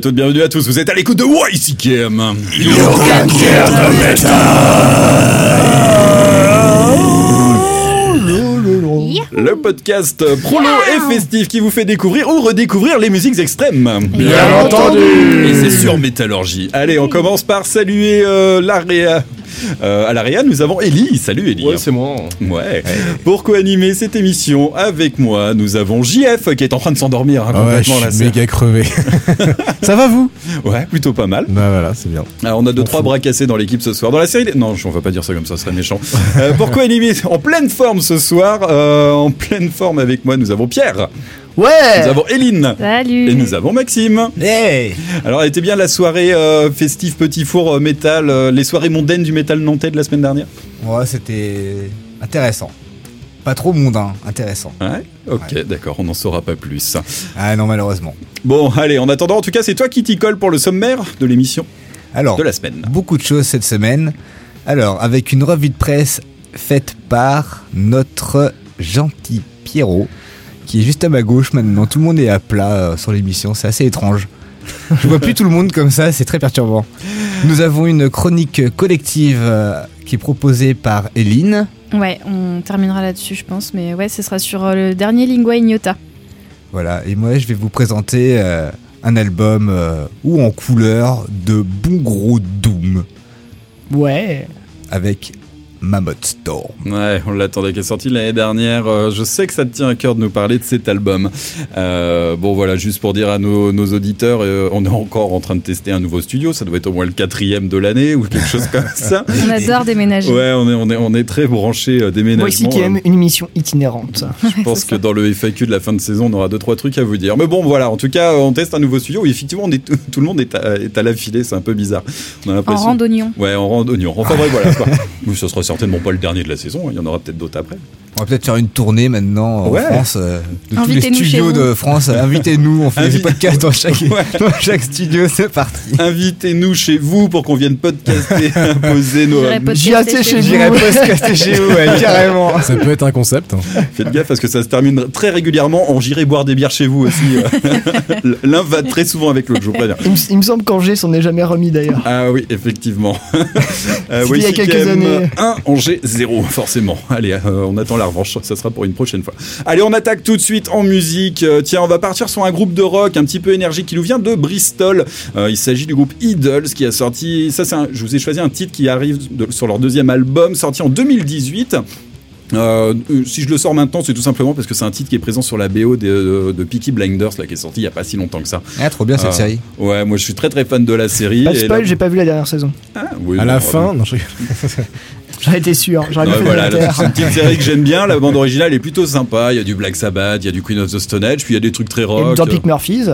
à toutes, bienvenue à tous, vous êtes à l'écoute de YCKM You can the Le podcast prolo et festif qui vous fait découvrir ou redécouvrir les musiques extrêmes. Bien entendu. Et c'est sur Métallurgie. Allez, on commence par saluer euh, l'Aréa euh, à l'Aréa, nous avons Ellie. Salut Ellie. Ouais, c'est moi. Ouais. Pour co-animer cette émission avec moi, nous avons JF qui est en train de s'endormir hein, Ah ouais, je complètement là. c'est- méga crevé. Ça va vous? Ouais, plutôt pas mal. Bah voilà, c'est bien. Alors, on a deux, On trois fout. bras cassés dans l'équipe ce soir. Dans la série. des- Non, on va pas dire ça comme ça, ce serait méchant. Euh, pour co-animer en pleine forme ce soir, euh, en pleine forme avec moi, nous avons Pierre, nous Ouais avons Eline. Salut Et nous avons Maxime. Hey Alors, elle était bien la soirée euh, festive petit four euh, métal, euh, les soirées mondaines du métal nantais de la semaine dernière Ouais, c'était intéressant. Pas trop mondain, intéressant. Ouais Ok, d'accord, on n'en saura pas plus. Ah non, malheureusement. Bon, allez, en attendant, en tout cas, c'est toi qui t'y colle pour le sommaire de l'émission Alors, de la semaine. beaucoup de choses cette semaine. Alors, avec une revue de presse faite par notre gentil Pierrot, qui est juste à ma gauche maintenant. Tout le monde est à plat euh, sur l'émission, c'est assez étrange. Je vois plus tout le monde comme ça, c'est très perturbant. Nous avons une chronique collective euh, qui est proposée par Eline. Ouais, on terminera là-dessus, je pense. Mais ouais, ce sera sur euh, le dernier Lingua Ignota. Voilà, et moi je vais vous présenter euh, un album euh, ou en couleur de bon gros Doom Ouais. avec Mammoth Storm. Ouais, on l'attendait, qui est sorti l'année dernière. Euh, je sais que ça te tient à cœur de nous parler de cet album. Euh, bon, voilà, juste pour dire à nos, nos auditeurs, euh, on est encore en train de tester un nouveau studio. Ça doit être au moins le quatrième de l'année ou quelque chose comme ça. On adore déménager. Ouais, on est, on est, on est très branché Moi déménagement. aussi qui aime une émission itinérante. Je pense que dans le FAQ de la fin de saison, on aura deux trois trucs à vous dire. Mais bon, voilà. En tout cas, on teste un nouveau studio. où effectivement, on est tout, le monde est à, est à l'affilée. C'est un peu bizarre. On a En l'impression. randonnion. Ouais, en randonnion. Enfin bref, voilà. quoi. Ce sera certainement pas le dernier de la saison. hein. Il y en aura peut-être d'autres après. On va peut-être faire une tournée maintenant en Ouais. France, euh, de tous les studios de France. Invitez-nous, on fait des podcasts dans chaque, Ouais. dans chaque studio, c'est parti. Invitez-nous chez vous pour qu'on vienne podcaster, imposer nos. J'irai chez vous. J'irai podcaster chez vous, ouais, carrément. Ça peut être un concept. hein. Faites gaffe parce que ça se termine très régulièrement en j'irai boire des bières chez vous aussi. euh. L'un va très souvent avec l'autre, je vous préviens. Il me, il me semble qu'Angers s'en est jamais remis d'ailleurs. Ah oui, effectivement. Euh, il y a quelques années. 1, Angers 0, forcément. Allez, euh, on attend la revanche, ça sera pour une prochaine fois. Allez, on attaque tout de suite en musique. Euh, tiens, on va partir sur un groupe de rock un petit peu énergique qui nous vient de Bristol. Euh, il s'agit du groupe Idols qui a sorti, ça c'est un- je vous ai choisi un titre qui arrive de- sur leur deuxième album, sorti en 2018. Euh, si je le sors maintenant, c'est tout simplement parce que c'est un titre qui est présent sur la BO de, de, de Peaky Blinders, là, qui est sorti il y a pas si longtemps que ça. Ah, trop bien cette série. Ouais, moi je suis très très fan de la série. Pas de spoil, là- j'ai pas vu la dernière saison. Ah, oui, À la fin, non, je rigole. J'en étais sûr, j'aurais Ouais, voilà, c'est une petite série que j'aime bien. La bande originale est plutôt sympa. Il y a du Black Sabbath, il y a du Queen of the Stone Age, puis il y a des trucs très Et rock. dans Pick Murphys,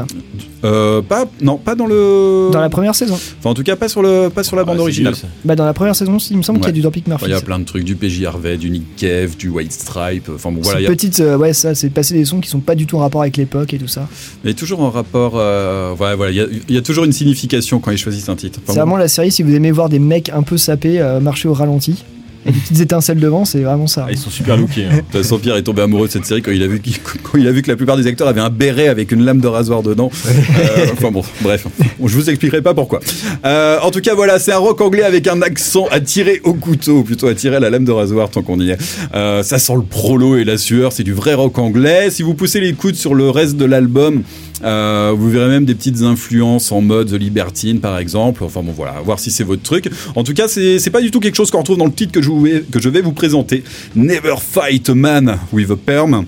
Euh, pas, non, pas dans le. dans la première saison. Enfin, en tout cas, pas sur le, pas sur la bande Ah, c'est originale. vieux. Bah dans la première saison, il me semble qu'il y a du dans Pick Enfin, Murphys. Il y a plein de trucs, du PJ Harvey, du Nick Cave, du White Stripe. Enfin bon, voilà, C'est il y a petite, euh, ouais, ça, c'est passer des sons qui sont pas du tout en rapport avec l'époque et tout ça. mais toujours en rapport. euh, ouais, voilà, il y, a, il y a toujours une signification quand ils choisissent un titre. Enfin, c'est bon. vraiment la série si vous aimez voir des mecs un peu sapés euh, marcher au ralenti et des petites étincelles devant, c'est vraiment ça. Ah, ils sont super lookés. hein. De toute façon, Pierre est tombé amoureux de cette série quand il a vu, quand il a vu que la plupart des acteurs avaient un béret avec une lame de rasoir dedans. Euh, enfin bon, bref, je vous expliquerai pas pourquoi. Euh, en tout cas, voilà, c'est un rock anglais avec un accent à tirer au couteau, plutôt à tirer à la lame de rasoir tant qu'on y est. Euh, ça sent le prolo et la sueur, c'est du vrai rock anglais. Si vous poussez les coudes sur le reste de l'album, euh, vous verrez même des petites influences en mode The Libertine par exemple. Enfin bon voilà, à voir si c'est votre truc. En tout cas, c'est pas du tout quelque chose qu'on retrouve dans le titre que je, vous- que je vais vous présenter. Never fight a man with a perm.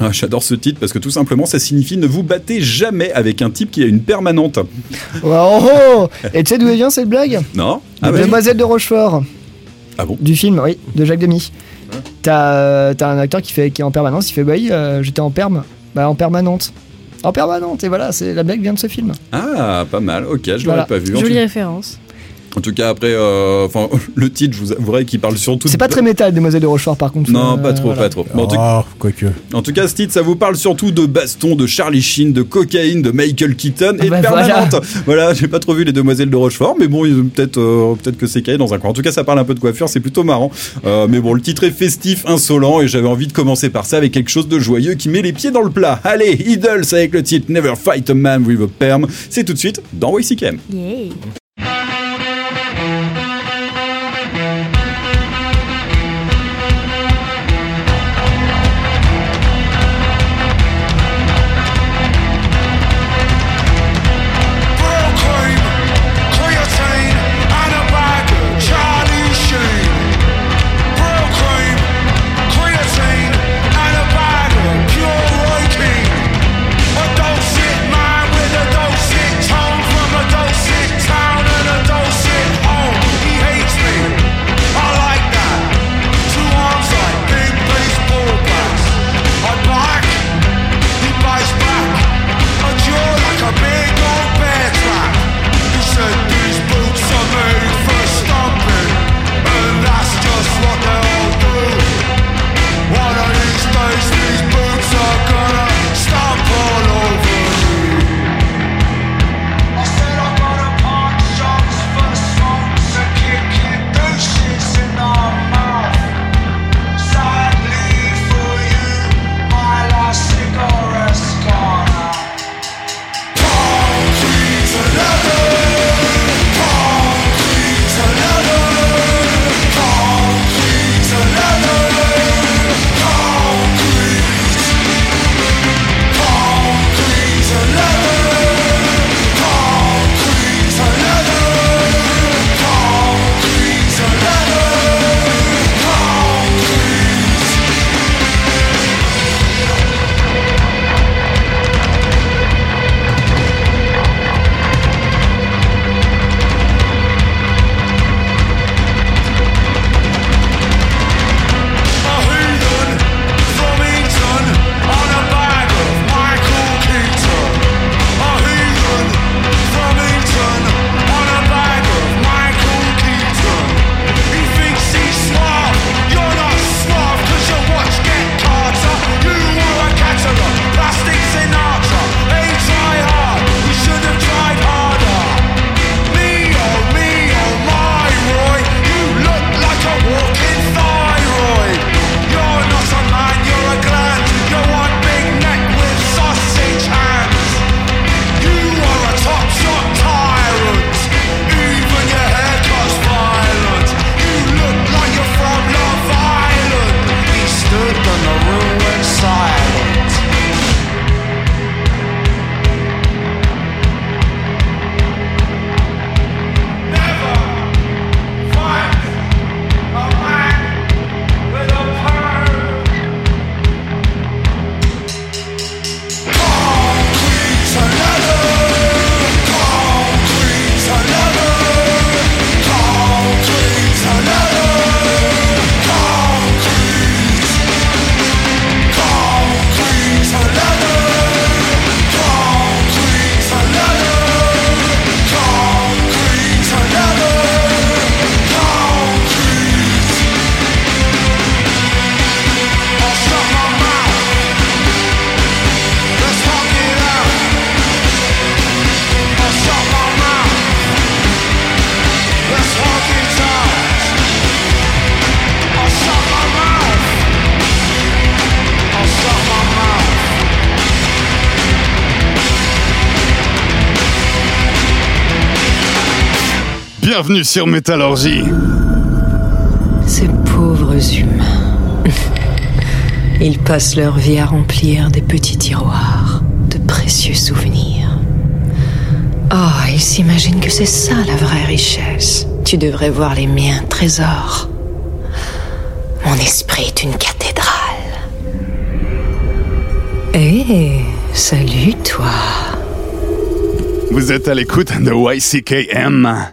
Ah, J'adore ce titre parce que tout simplement ça signifie ne vous battez jamais avec un type qui a une permanente. Oh, oh, oh Et tu sais d'où vient cette blague? Non De ouais. Demoiselle de Rochefort, Ah bon? Du film, oui, de Jacques Demy. T'as euh, t'as un acteur qui, fait, qui est en permanence, il fait Bah oui, euh, j'étais en perme. Bah en permanente. En permanente, et voilà, c'est la blague vient de ce film. Ah, pas mal. Ok, je l'aurais Voilà. pas vu. En Jolie référence. En tout cas, après, euh, enfin, le titre, je vous avouerai qu'il parle surtout. C'est de- pas très métal, Demoiselle de Rochefort, par contre. Non, Euh, pas trop, voilà. pas trop. Mais en, tout, Oh, quoique. en tout cas, ce titre, ça vous parle surtout de baston, de Charlie Sheen, de cocaïne, de Michael Keaton et Bah, de permanente. Voilà, j'ai pas trop vu les demoiselles de Rochefort, mais bon, peut-être, euh, peut-être que c'est calé dans un coin. En tout cas, ça parle un peu de coiffure, c'est plutôt marrant. Euh, mais bon, le titre est festif, insolent, et j'avais envie de commencer par ça avec quelque chose de joyeux qui met les pieds dans le plat. Allez, Idols avec le titre Never Fight a Man with a Perm. C'est tout de suite dans YCKM. Yeah. Bienvenue sur Métallurgie. Ces pauvres humains. Ils passent leur vie à remplir des petits tiroirs de précieux souvenirs. Oh, ils s'imaginent que c'est ça la vraie richesse. Tu devrais voir les miens trésors. Mon esprit est une cathédrale. Eh, salut toi. Vous êtes à l'écoute de YCKM.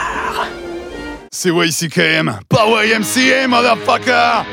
C'est YCKM, pas YMCA, motherfucker!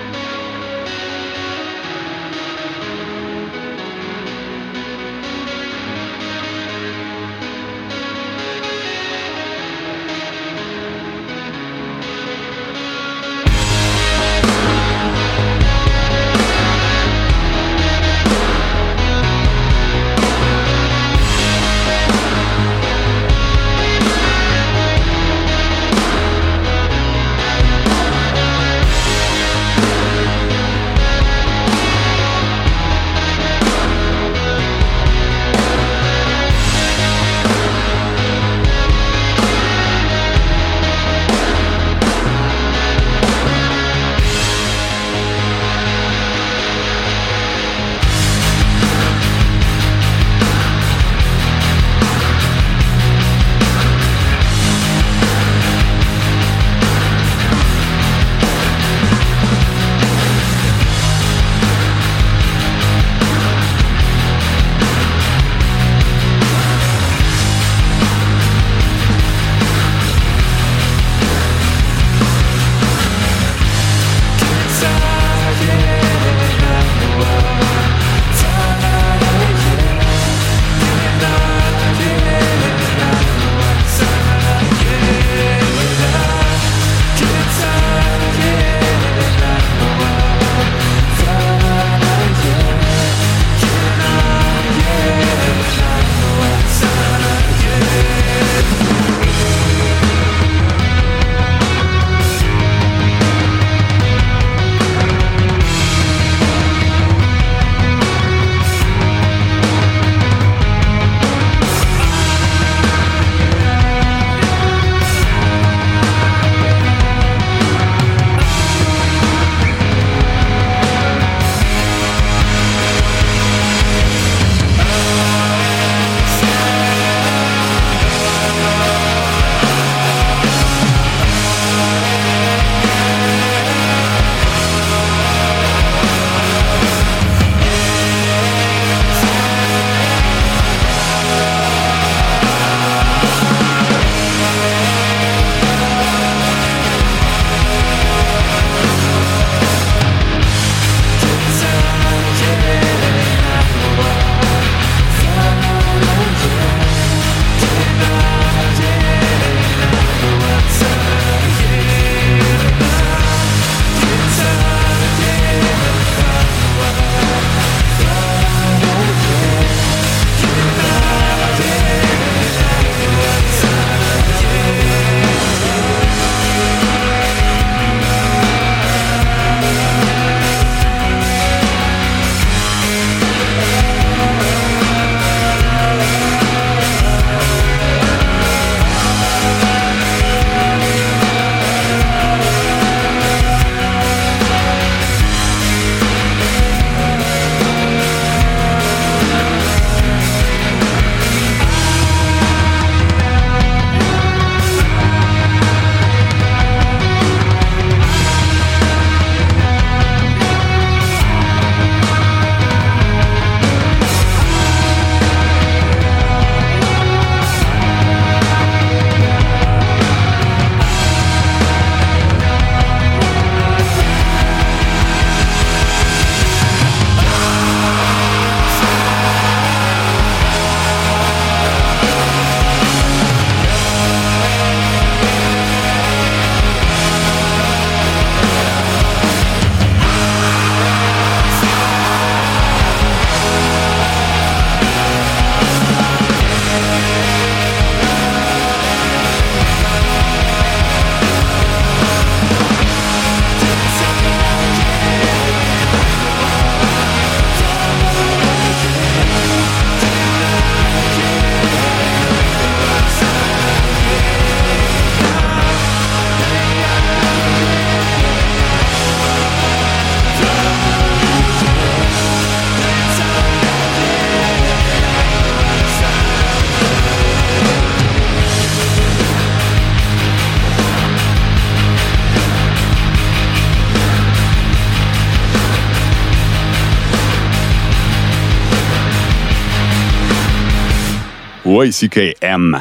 YCKM.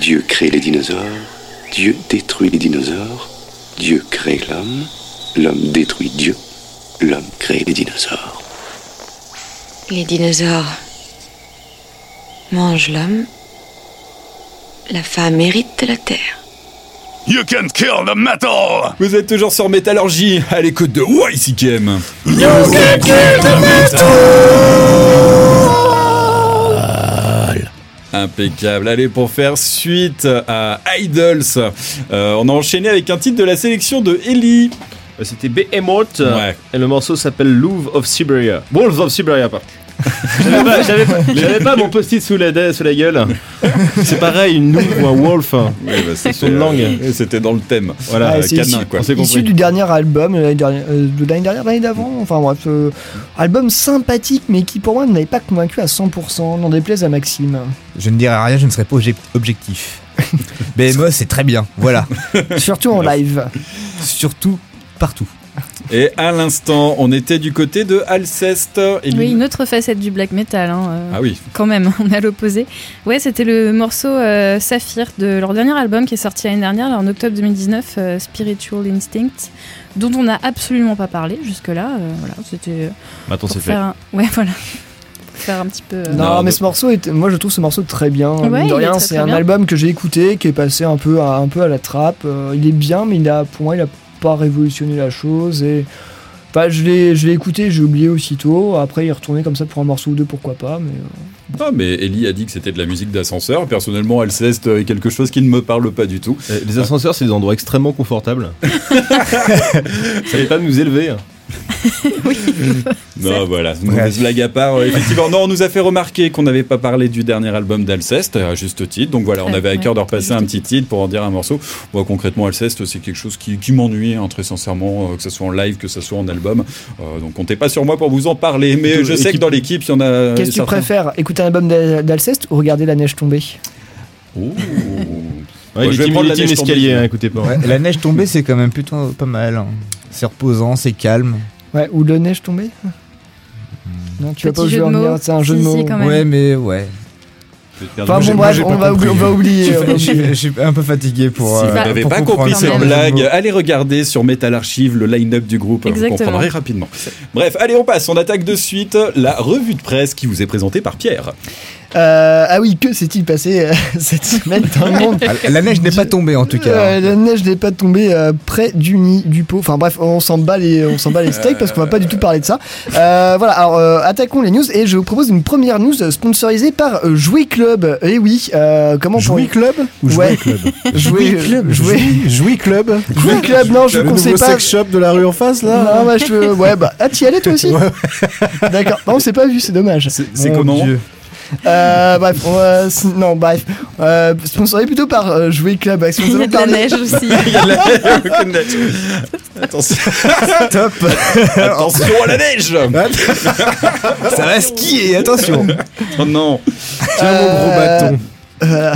Dieu crée les dinosaures, Dieu détruit les dinosaures, Dieu crée l'homme, l'homme détruit Dieu, l'homme crée les dinosaures. Les dinosaures mangent l'homme. La femme hérite de la terre. You can't kill the metal! Vous êtes toujours sur Métallurgie, à l'écoute de YCKM. Impeccable. Allez, pour faire suite à Idols, euh, on a enchaîné avec un titre de la sélection de Ellie. Euh, C'était Behemoth. Ouais. Et le morceau s'appelle Louvre of Siberia. Wolves of Siberia, pas. J'avais pas, j'avais pas- j'avais pas mon post-it sous la, sous la gueule. C'est pareil, une louve ou un wolf. Ouais, bah, c'était, Son langue. euh, C'était dans le thème. Voilà, Ah, Euh, c'est canin, issu- quoi. du dernier album, l'année dernière, euh, de l'année dernière, l'année d'avant, enfin bref, euh, album sympathique mais qui pour moi ne m'avait pas convaincu à 100%, n'en déplaise à Maxime. Je ne dirai rien, je ne serai pas obje- objectif. BMO, c'est très bien, voilà. Surtout en live. Surtout partout. Et à l'instant, on était du côté de Alceste. Oui, une autre facette du black metal. hein, euh, Ah oui. Quand même, on est à l'opposé. Ouais, c'était le morceau euh, Saphir de leur dernier album qui est sorti l'année dernière, là, en octobre 2019, euh, Spiritual Instinct, dont on n'a absolument pas parlé jusque-là. euh, voilà, c'était euh, Maintenant, pour c'est fait. un... Ouais, voilà. Pour faire un petit peu... euh, Non, mais ce morceau, est, moi je trouve ce morceau très bien. Ouais, de rien, c'est un bien. album que j'ai écouté, qui est passé un peu à, un peu à la trappe. Euh, il est bien, mais il a, pour moi, il a pas révolutionné la chose. Et enfin, je l'ai, je l'ai écouté, j'ai oublié aussitôt. Après, il est retourné comme ça pour un morceau ou deux, pourquoi pas. Mais euh, Non, mais Ellie a dit que c'était de la musique d'ascenseur. Personnellement, Alceste est quelque chose qui ne me parle pas du tout. Euh, Les ascenseurs, c'est des endroits extrêmement confortables. Ça n'est pas de nous élever. hein. Non, voilà, mauvaise blague à part. euh, effectivement, non, on nous a fait remarquer qu'on n'avait pas parlé du dernier album d'Alceste, à juste titre. Donc voilà, on avait à cœur de repasser un petit titre pour en dire un morceau. Moi, concrètement, Alceste, c'est quelque chose qui, qui m'ennuie, hein, très sincèrement, euh, que ce soit en live, que ce soit en album. Euh, donc comptez pas sur moi pour vous en parler. Mais je sais que dans l'équipe, il y en a. qu'est-ce que tu certains- préfères Écouter un album d'Al- d'Alceste ou regarder la neige tomber. Ouais, je vais prendre la neige tombée. escalier, hein, écoutez pas. Ouais, la neige tombée, c'est quand même plutôt pas mal. hein. C'est reposant, c'est calme. Ouais, ou le neige tomber Non, tu vas pas de en venir, c'est un jeu Si, de si, mots. quand même. Ouais, mais ouais. Enfin bon, bref, on va, oublier, on va oublier. on va Je suis- je suis un peu fatigué pour. Si euh, vous n'avez pas compris ce cette de blague, allez regarder sur Metal Archive le line-up du groupe. Vous Exactement. comprendrez rapidement. Bref, allez, on passe. On attaque de suite la revue de presse qui vous est présentée par Pierre. Euh, ah oui, que s'est-il passé euh, cette semaine dans le monde Ah, La neige n'est pas tombée en tout cas. Euh, la neige n'est pas tombée euh, près du nid du pot. Enfin bref, on s'en bat les, on s'en bat les steaks parce qu'on va pas du tout parler de ça. Euh, voilà, alors euh, attaquons les news et je vous propose une première news sponsorisée par euh, Jouer Club. Et oui, euh, comment Jouer pour... Club ou Jouer Ouais. Club Jouer Club, Jouer Jouer Club Jouer Club. Non, je Le ne nouveau pas. sex shop de la rue en face là Non, bah, je... ouais, bah, ah, t'y allais toi aussi D'accord. Non, on s'est pas vu, c'est dommage. C'est Mon comment Dieu. Euh, bref, on va- non, bref. Euh, sponsorisé plutôt par euh, Jouer Club. avec Il y a de la neige aussi. Attention, Top. attention à la neige Ça va skier, attention. Oh non Tiens mon gros Euh.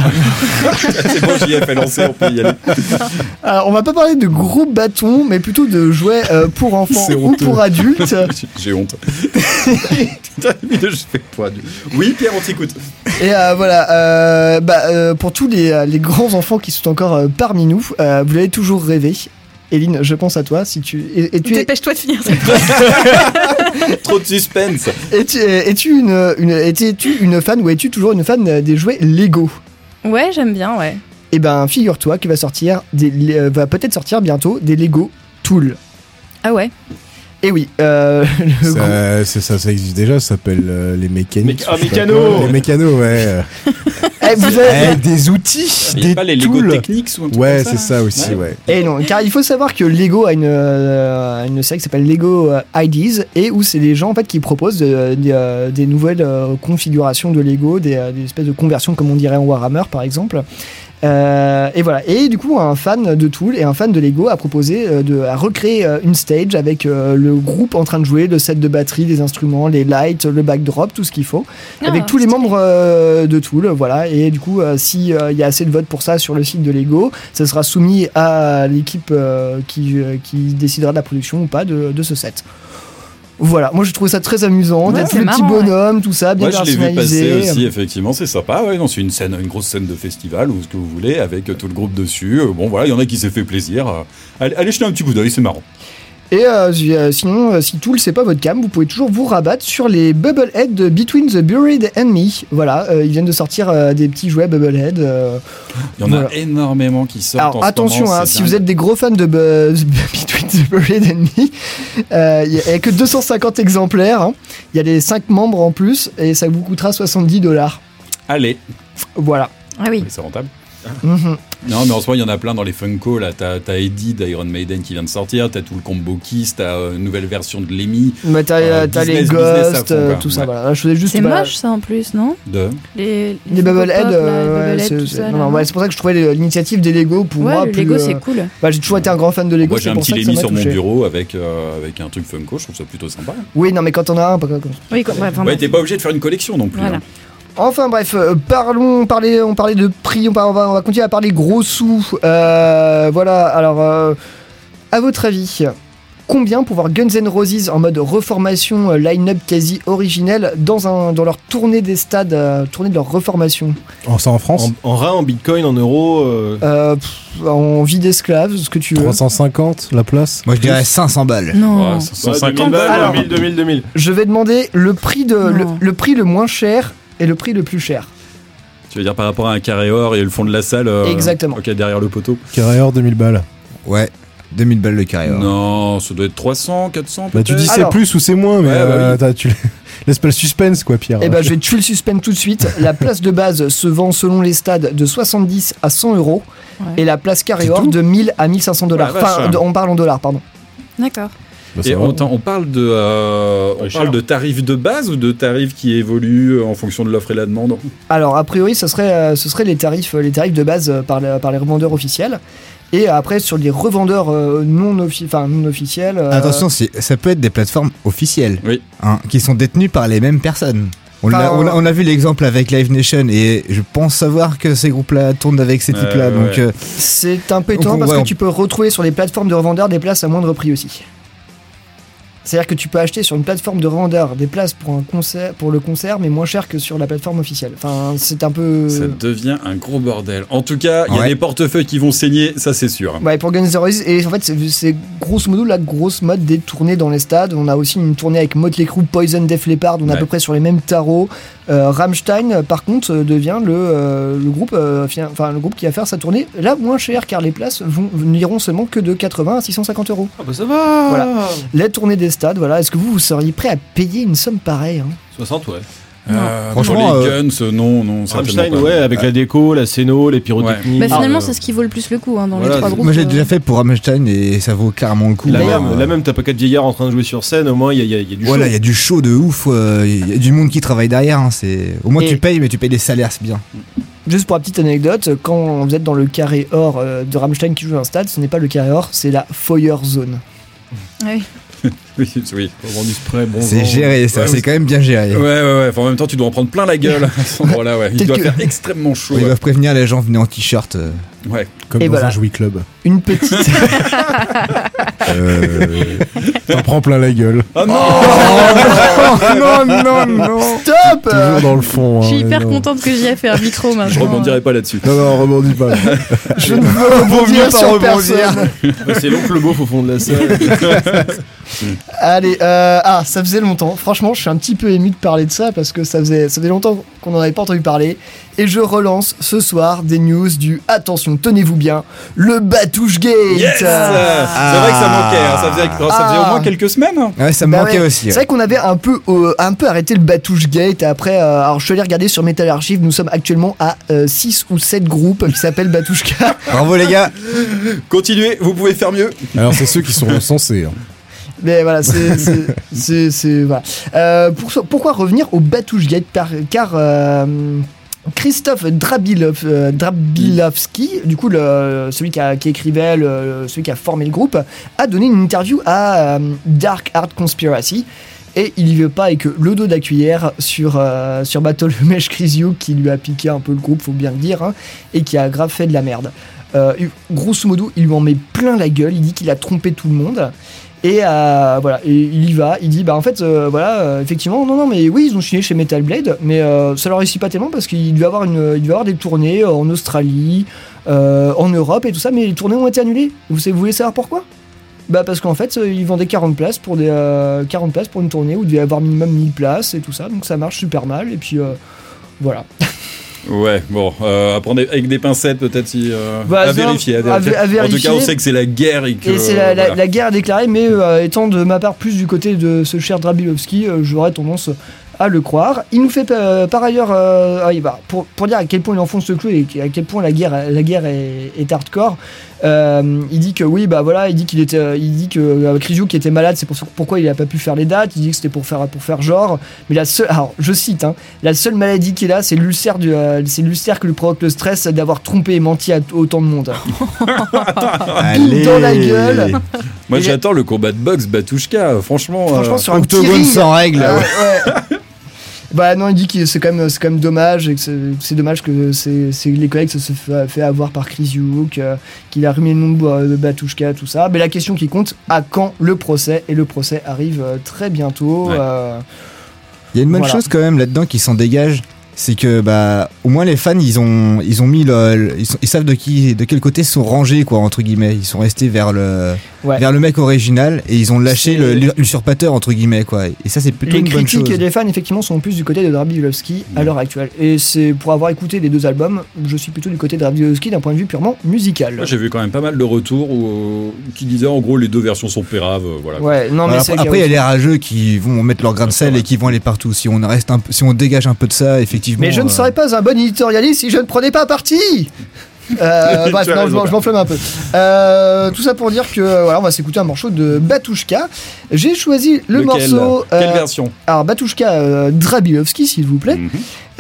C'est bon, j'y ai fait lancer, on peut y aller. Alors, on va pas parler de gros bâtons, mais plutôt de jouets euh, pour enfants ou honteux. pour adultes. J'ai- honte. Oui, Pierre, on t'écoute. Et euh, voilà, bah, pour tous les, les grands enfants qui sont encore parmi nous, vous l'avez toujours rêvé. Eline, je pense à toi. Si tu, et, et tu es, Dépêche-toi de finir cette Trop de suspense. es-tu, es-tu une, une, es-tu une fan ou es-tu toujours une fan euh, des jouets Lego Ouais, j'aime bien, ouais. Eh ben, figure-toi qu'il va sortir, des, euh, va peut-être sortir bientôt des Lego Tool. Ah ouais. Et oui, euh, Ça, c'est ça, ça existe déjà, ça s'appelle euh, les mécaniques. Méca- ah, pas mécano. quoi. Les mécanos, ouais. Vous avez- Eh, des outils, Il n'y a des pas les Lego tools. Techniques ou un truc Ouais, c'est ça aussi, ouais. Et non, car il faut savoir que Lego a une, euh, une série qui s'appelle Lego euh, IDs et où c'est des gens en fait qui proposent euh, des, euh, des nouvelles euh, configurations de Lego, des, des espèces de conversions comme on dirait en Warhammer par exemple. Euh, et voilà. Et du coup, un fan de Tool et un fan de Lego a proposé euh, de recréer euh, une stage avec le groupe en train de jouer, le set de batterie, les instruments, les lights, le backdrop, tout ce qu'il faut, Ah, avec tous les membres de Tool. Voilà. Et du coup, euh, si euh, il y a assez de votes pour ça sur le site de Lego, ça sera soumis à l'équipe qui, qui décidera de la production ou pas de, de ce set. Voilà, moi je trouve ça très amusant, Ouais, d'être c'est le petit ouais. bonhomme, tout ça, bien Moi, je l'ai vu passer aussi, effectivement, c'est sympa. Ouais, non, c'est une scène, une grosse scène de festival ou ce que vous voulez, avec tout le groupe dessus. Euh, Bon, voilà, il y en a qui s'est fait plaisir. Euh, Allez, allez jeter un petit coup d'œil, c'est marrant. Et euh, si- euh, sinon, euh, si Tool c'est pas votre cam, vous pouvez toujours vous rabattre sur les Bubblehead de Between the Buried and Me. Voilà, euh, ils viennent de sortir euh, des petits jouets Bubblehead. euh, Il y en Voilà. a énormément qui sortent. en Alors attention, moment, hein, si dingue. vous êtes des gros fans de Bu- Between the Buried and Me, il n'y a, que 250 exemplaires. hein. Il y a les 5 membres en plus et ça vous coûtera 70 dollars. Allez, Voilà. Ah. Oui, c'est rentable. Mhm. Non, mais en moment, il y en a plein dans les Funko. Là, t'as t'as Eddie d'Iron Maiden qui vient de sortir. T'as tout le combo Kiss. T'as euh, une nouvelle version de Lemmy. Mais t'as Euh, t'as les business, Ghosts, euh, tout ça. Ouais. Voilà. Je faisais juste C'est bah, moche ça en plus, non De. Les, Les euh, Bubblehead, c'est- ouais, pour ça que je trouvais l'initiative des Lego pour Ouais, moi le plus, Lego euh, c'est cool. bah, j'ai toujours été un grand fan de Lego. Moi, j'ai un petit Lemmy sur mon bureau avec, euh, avec un truc Funko. Je trouve ça plutôt sympa. Oui, non, mais quand on a un, pas comme Oui, t'es pas obligé de faire une collection non plus. Enfin bref, euh, parlons, on parlait, on parlait de prix, on, va, on va continuer à parler gros sous. Euh, voilà, alors, euh, à votre avis, combien pour voir Guns N' Roses en mode reformation, euh, line-up quasi originel dans, un, dans leur tournée des stades, euh, tournée de leur reformation? Oh, ça en France? En, en rein, en bitcoin, en euros. euh, Euh, pff, En vie d'esclave, ce que tu veux. 350 la place? Moi je dirais 500 balles. Non. Ouais, 150 2000 balles, Alors- 2000, 2000, 2000. Je vais demander le prix, de, le prix le moins cher et le prix le plus cher. Tu veux dire par rapport à un carré or et le fond de la salle euh, Exactement. Ok, derrière le poteau. Carrière 2000 balles. Ouais, 2000 balles le carré. or. Non, ça doit être 300, 400 Bah, tu dis c'est Alors- plus ou c'est moins, mais Ouais, bah euh, oui. tu laisses pas le suspense, quoi, Pierre. Eh ben, je vais tuer le suspense tout de suite. La place de base se vend selon les stades de 70 à 100 euros Ouais. et la place carré or de 1000 à 1500 dollars. Ouais. Enfin, de- on parle en dollars, pardon. D'accord. Bah, Et on, on parle de, euh, on parle de tarifs de base ou de tarifs qui évoluent en fonction de l'offre et la demande Alors, a priori, ce serait, euh, ce serait les, tarifs, les tarifs de base euh, par, les- par les revendeurs officiels. Et après, sur les revendeurs euh, non, offi- enfin, non officiels. euh, Attention, c'est- ça peut être des plateformes officielles Oui. hein, qui sont détenues par les mêmes personnes. On, Enfin, l'a- on a, on a vu l'exemple avec Live Nation et je pense savoir que ces groupes-là tournent avec ces types-là. ouais, donc, ouais. euh, C'est un peu étonnant parce ouais, que on- tu peux retrouver sur les plateformes de revendeurs des places à moindre prix aussi. C'est-à-dire que tu peux acheter sur une plateforme de revendeur des places pour, un concert, pour le concert, mais moins cher que sur la plateforme officielle. Enfin, c'est un peu. Ça devient un gros bordel. En tout cas, il y a des portefeuilles qui vont saigner, ça c'est sûr. Ouais, pour Guns N' Roses. Et en fait, c'est- grosso modo la grosse mode des tournées dans les stades. On a aussi une tournée avec Motley Crue, Poison, Def Leppard. On est à peu près sur les mêmes tarots. Euh, Rammstein, euh, par contre, euh, devient le, euh, le, groupe, euh, fi- enfin, le groupe qui va faire sa tournée là moins cher, car les places vont, n'iront seulement que de 80 à 650 euros. Ah bah ça va Voilà. La tournée des stades, voilà. Est-ce que vous, vous seriez prêt à payer une somme pareille hein 60, ouais. Euh, Franchement, pour les euh, Guns, euh, non, non, Rammstein, pas. ouais, avec la déco, la scéno, les pyrotechniques. Bah, finalement, euh, c'est ce qui vaut le plus le coup hein, dans Voilà, les trois groupes. moi j'ai euh. déjà fait pour Rammstein et ça vaut carrément le coup. Là D'ailleurs, même, là même, t'as pas quatre vieillards en train de jouer sur scène, au moins il y a, y y du Voilà, il show. y a du show de ouf, euh, il y a du monde qui travaille derrière. hein, c'est Au moins Et- tu payes, mais tu payes des salaires, c'est bien. Juste pour la petite anecdote, quand vous êtes dans le carré or euh, de Rammstein qui joue un stade, ce n'est pas le carré or, c'est la Feuer Zone. Oui. Oui, oui. Bon C'est géré, ça, Ouais, c'est quand même bien géré. Ouais, ouais, ouais. Enfin, en même temps, tu dois en prendre plein la gueule à ce endroit-là, ouais. Il doit que- faire extrêmement chaud. Ils ouais. doivent prévenir les gens, venez en t-shirt. euh, Ouais. Comme Et dans voilà. un jouet club. Une petite. euh, T'en prends plein la gueule. Ah non non, non, non. Stop Toujours dans le fond. Je suis hein, hyper non. contente que j'y ai fait un micro Je maintenant. rebondirai pas là-dessus. Non, non, rebondis pas. Je ne veux rebondir pas sur rebondir. personne. C'est l'oncle beauf au fond de la salle. Allez, euh, ah, ça faisait longtemps. Franchement, je suis un petit peu ému de parler de ça parce que ça faisait, ça faisait longtemps qu'on n'en avait pas entendu parler. Et je relance ce soir des news du attention, tenez-vous bien, le Batouche Gate. Yes Euh, C'est vrai que ça manquait. hein. Ça, faisait, ça faisait Ah. au moins quelques semaines. hein. Ouais, ça me Bah manquait ouais. aussi. C'est vrai qu'on avait un peu, euh, un peu arrêté le Batouche Gate. Et après, euh, alors je suis allé regarder sur Metal Archive, nous sommes actuellement à 6 ou 7 groupes qui s'appellent Batouchka. Bravo les gars. Continuez, vous pouvez faire mieux. Alors, c'est ceux qui sont censés. hein. Mais voilà, c'est. voilà. Euh, pour- pourquoi revenir au Batouche Gate Par- Car. euh, Christophe Drabilov, euh, Drabilovski, du coup celui qui, a- qui écrivait, celui qui a formé le groupe, a donné une interview à euh, Dark Art Conspiracy et il y veut pas avec le dos de sur, euh, sur Bartholomew Chrysiou qui lui a piqué un peu le groupe, faut bien le dire, hein, et qui a grave fait de la merde. Grosso modo, il lui en met plein la gueule. Il dit qu'il a trompé tout le monde. Et euh, voilà, et il y va. Il dit bah en fait euh, voilà euh, effectivement non non mais oui ils ont signé chez Metal Blade, mais ça leur réussit pas tellement parce qu'il devait avoir avoir des tournées en Australie, en Europe et tout ça, mais les tournées ont été annulées. Vous, voulez savoir pourquoi? Bah parce qu'en fait ils vendaient 40 places pour des euh, 40 places pour une tournée où il devait y avoir minimum 1000 places et tout ça, donc ça marche super mal et puis voilà. Ouais, bon, euh, à prendre avec des pincettes peut-être si, euh, Bah, à, vérifier, à à vérifier. En tout cas, on sait que c'est la guerre et. Et c'est la, la- voilà. la guerre déclarée, mais euh, étant de ma part plus du côté de ce cher Drabilovski, euh, j'aurais tendance à le croire. Il nous fait euh, par ailleurs, euh, ah, va- pour, pour dire à quel point il enfonce le clou et à quel point la guerre, la guerre est, est hardcore, euh, il dit que oui, bah voilà, il dit qu'il était, euh, il dit que euh, Chrysiou qui était malade, c'est pour ça- pourquoi il a pas pu faire les dates. Il dit que c'était pour faire pour faire genre, mais la seule, alors je cite, hein, la seule maladie qu'il a, c'est l'ulcère du, euh, c'est l'ulcère que lui provoque le stress d'avoir trompé et menti à autant de monde. Allez. dans la gueule. Moi, j'attends le combat de boxe Batushka, franchement. Franchement, euh, sur un petit Octogone ring. sans règles. Ah, ouais. Bah non, il dit que c'est quand même, quand même dommage et que c'est- dommage que c'est les collègues se fait, fait avoir par Chris Hugh, qu'il a remis le nom de, Batushka, tout ça. Mais la question qui compte, à quand le procès? Et le procès arrive euh, très bientôt. Ouais. euh, Il y a une bonne Voilà. chose quand même là-dedans qui s'en dégage, c'est que bah au moins les fans ils ont ils ont mis le, le- ils, sont- ils savent de qui de quel côté ils sont rangés quoi entre guillemets ils sont restés vers le Ouais. vers le mec original et ils ont lâché l'usurpateur entre guillemets quoi et ça c'est plutôt les une bonne critiques chose. des fans, effectivement, sont plus du côté de Drabilovski à l'heure actuelle. Et c'est pour avoir écouté les deux albums, je suis plutôt du côté de Drabilovski d'un point de vue purement musical. J'ai vu quand même pas mal de retours où, qui disaient en gros les deux versions sont péraves. euh, Voilà. Ouais, non, mais après, il y a les rageux qui vont mettre leur grain de sel et qui vont aller partout. Si on reste un si on dégage un peu de ça, effectivement. Mais je ne euh, serais pas un bon éditorialiste si je ne prenais pas parti Euh, bref, non, je raison. m'en- je m'enflamme un peu. Euh, tout ça pour dire que voilà, on va s'écouter un morceau de Batushka. J'ai choisi le Lequel morceau. Quelle version alors Batushka euh, Drabilovski, s'il vous plaît. Mhm.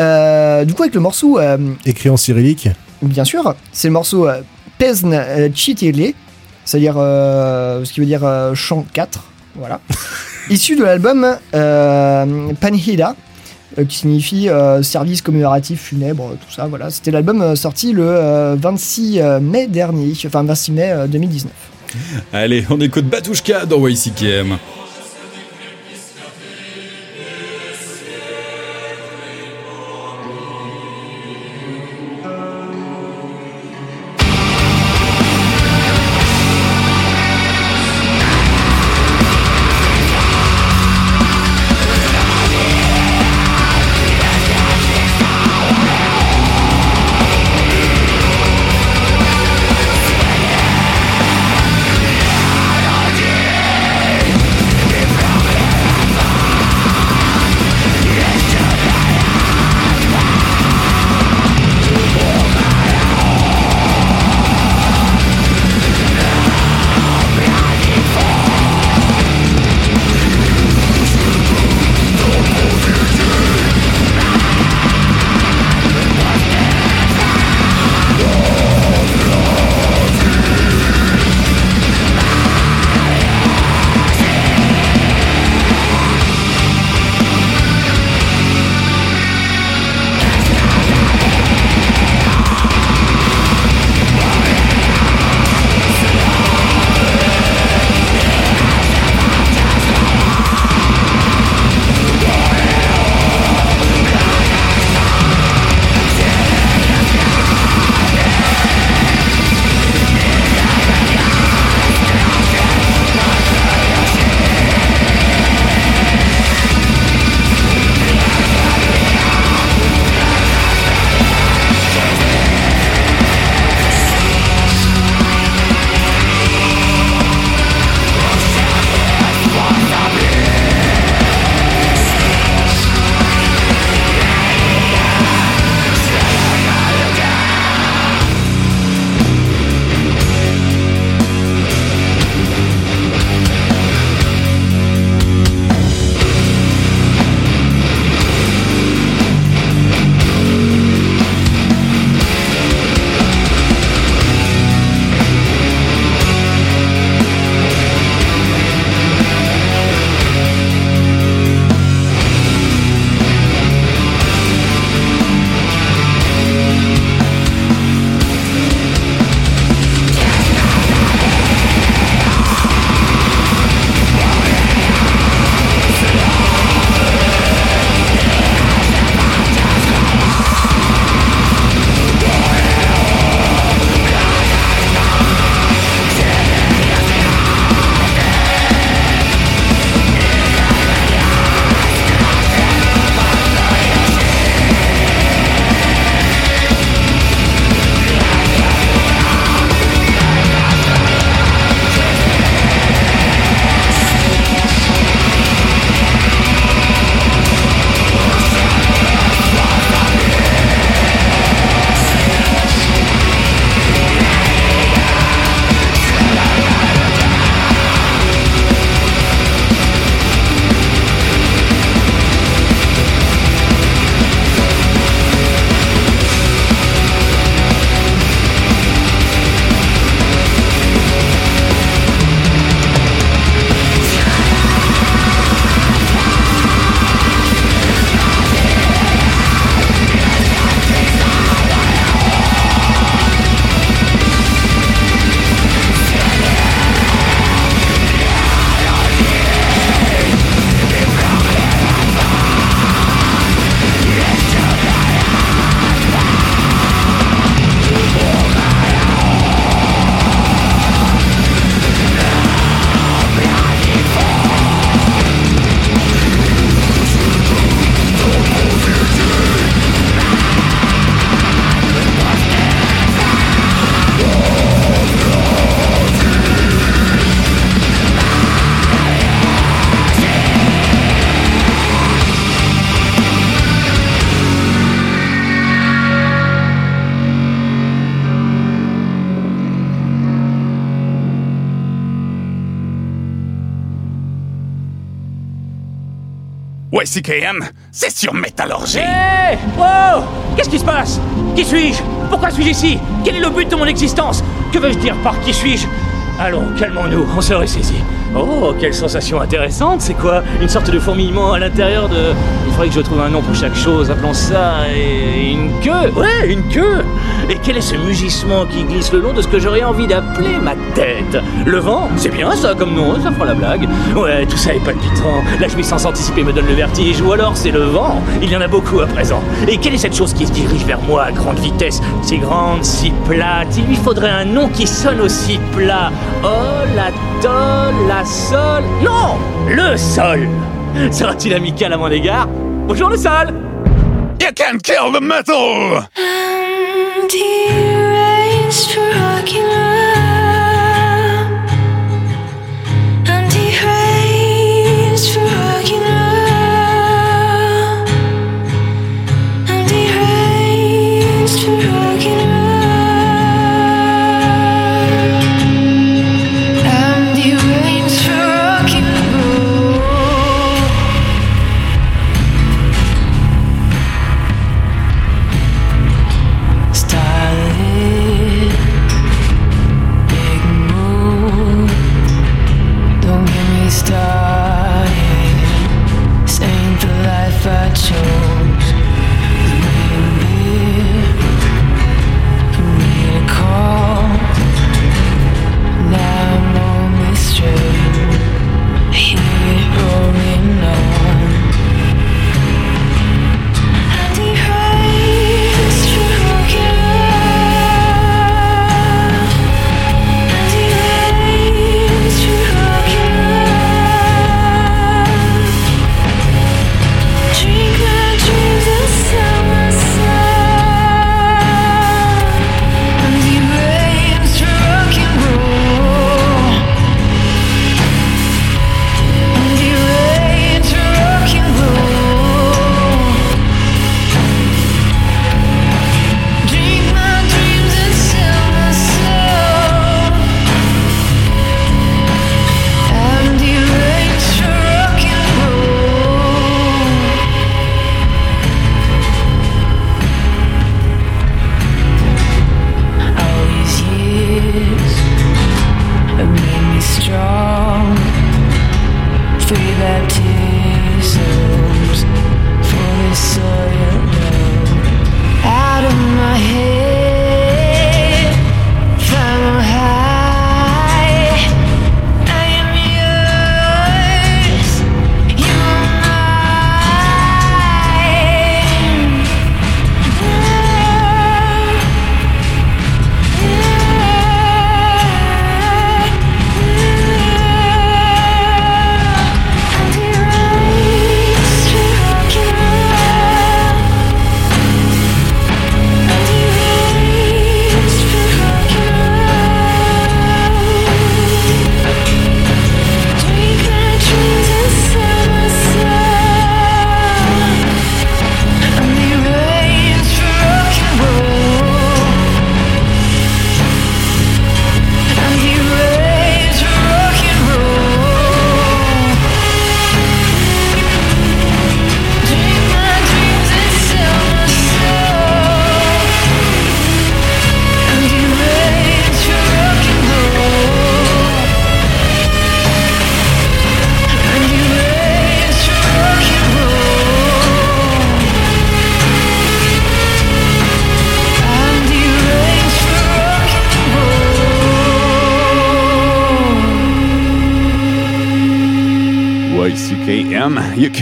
Euh, du coup, avec le morceau, euh, Écrit en cyrillique. bien sûr, c'est le morceau euh, Pezn euh, Chitile, c'est-à-dire euh, ce qui veut dire euh, chant 4. Voilà. Issu de l'album euh, Panhida, qui signifie euh, service commémoratif funèbre, tout ça. Voilà, c'était l'album euh, sorti le euh, 26 mai dernier, enfin 26 mai euh, 2019. Allez, on écoute Batushka dans YCKM. Ouais, CKM, c'est sur Métallurgie. Oh Qu'est-ce qui se passe? Qui suis-je? Pourquoi suis-je ici? Quel est le but de mon existence? Que veux-je dire par qui suis-je? Allons, calmons-nous, on se ressaisit. Oh, quelle sensation intéressante, c'est quoi? Une sorte de fourmillement à l'intérieur de... Faudrait que je trouve un nom pour chaque chose, appelons ça... et- une queue. Ouais, une queue. Et quel est ce mugissement qui glisse le long de ce que j'aurais envie d'appeler ma tête? Le vent? C'est bien ça comme nom, ça fera la blague. Ouais, tout ça est palpitant, la jouissance anticipée me donne le vertige, ou alors c'est le vent, il y en a beaucoup à présent. Et quelle est cette chose qui se dirige vers moi à grande vitesse? Si grande, si plate, il lui faudrait un nom qui sonne aussi plat. Oh, la tol, la sol... Non Le sol. Sera-t-il amical à mon égard? Bonjour le sol You can kill the metal!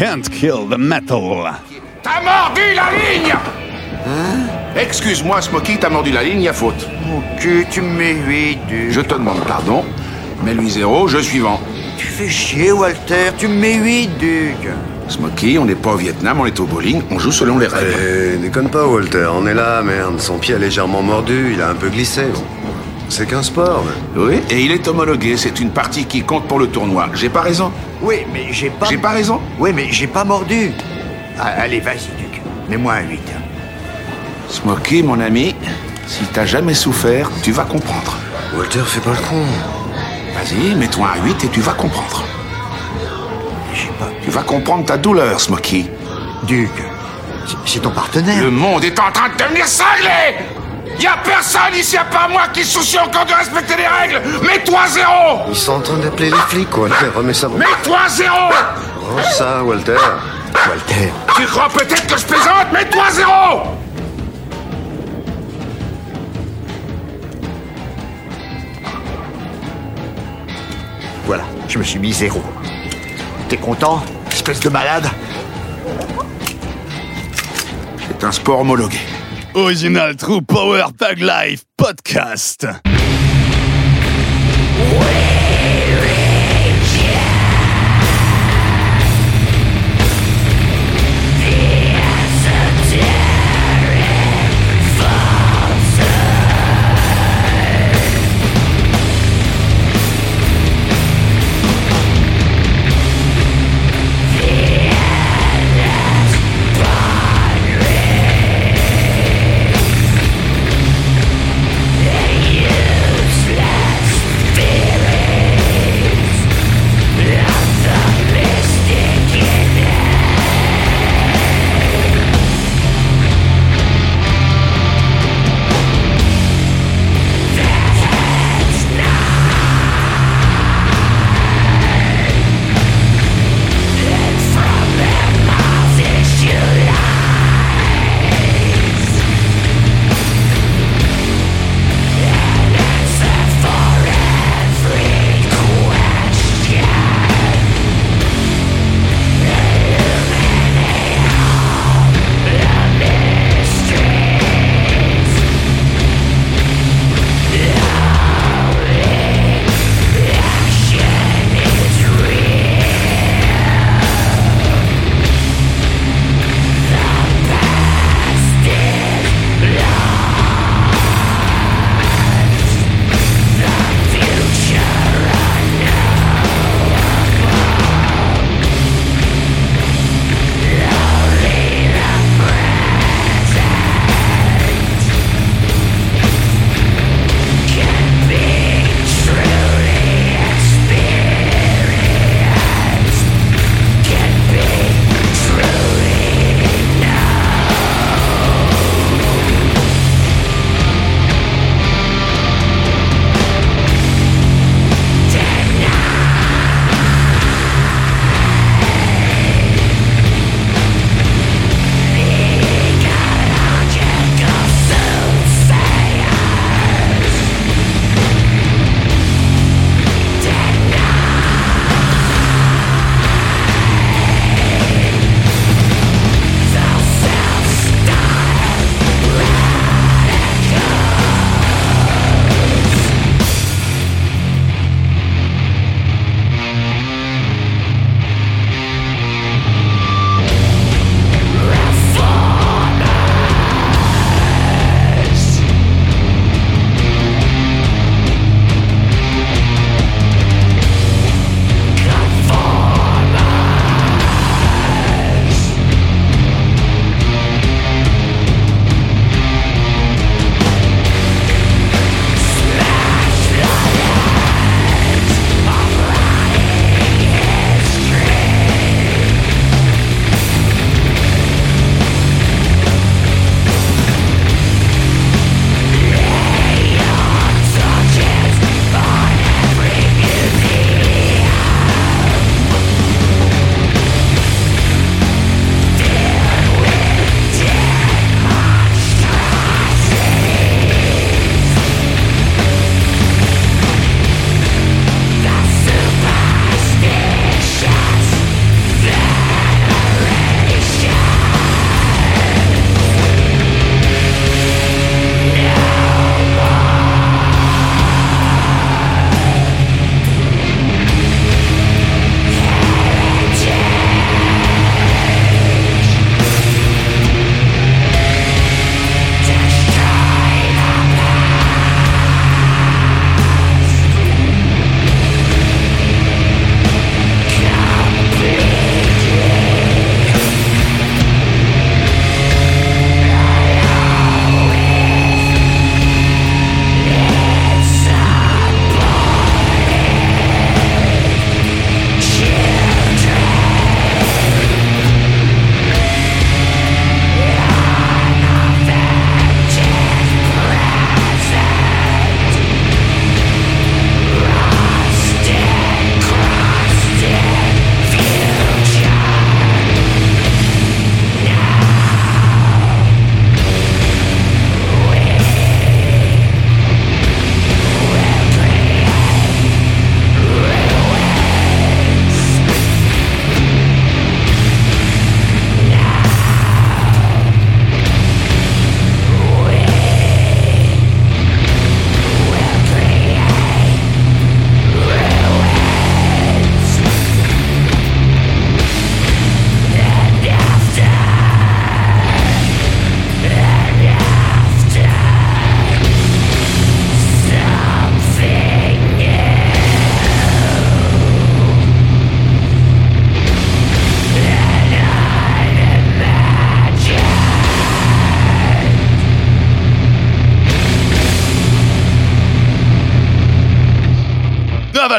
Can't kill the metal. T'as mordu la ligne Hein? Excuse-moi, Smokey, t'as mordu la ligne, y a faute. Ok, tu me mets 8, Je te demande pardon, mais lui zéro, je suivant. Tu fais chier, Walter, tu me mets 8, Duc. Smokey, on n'est pas au Vietnam, on est au bowling, on joue selon les règles. Eh, déconne pas, Walter, on est là, merde. Son pied a légèrement mordu, il a un peu glissé. C'est qu'un sport, mais... Oui, et il est homologué, c'est une partie qui compte pour le tournoi. J'ai pas raison Oui, mais j'ai pas. J'ai pas raison Oui, mais j'ai pas mordu. Ah, allez, vas-y, Duc. Mets-moi un 8. Smokey, mon ami, si t'as jamais souffert, tu vas comprendre. Walter, fais pas le con. Vas-y, mets-toi un 8 et tu vas comprendre. J'ai pas. Tu vas comprendre ta douleur, Smokey. Duke, c'est- c'est ton partenaire. Le monde est en train de devenir cinglé Y a personne ici à part moi qui se soucie encore de respecter les règles Mets-toi zéro Ils sont en train d'appeler les flics, Walter. Remets ça. Mets-toi zéro Oh, ça, Walter. Walter. Tu crois peut-être que je plaisante? Mets-toi zéro Voilà, je me suis mis zéro. T'es content, espèce de malade? C'est un sport homologué. Original True Power Tag Life Podcast.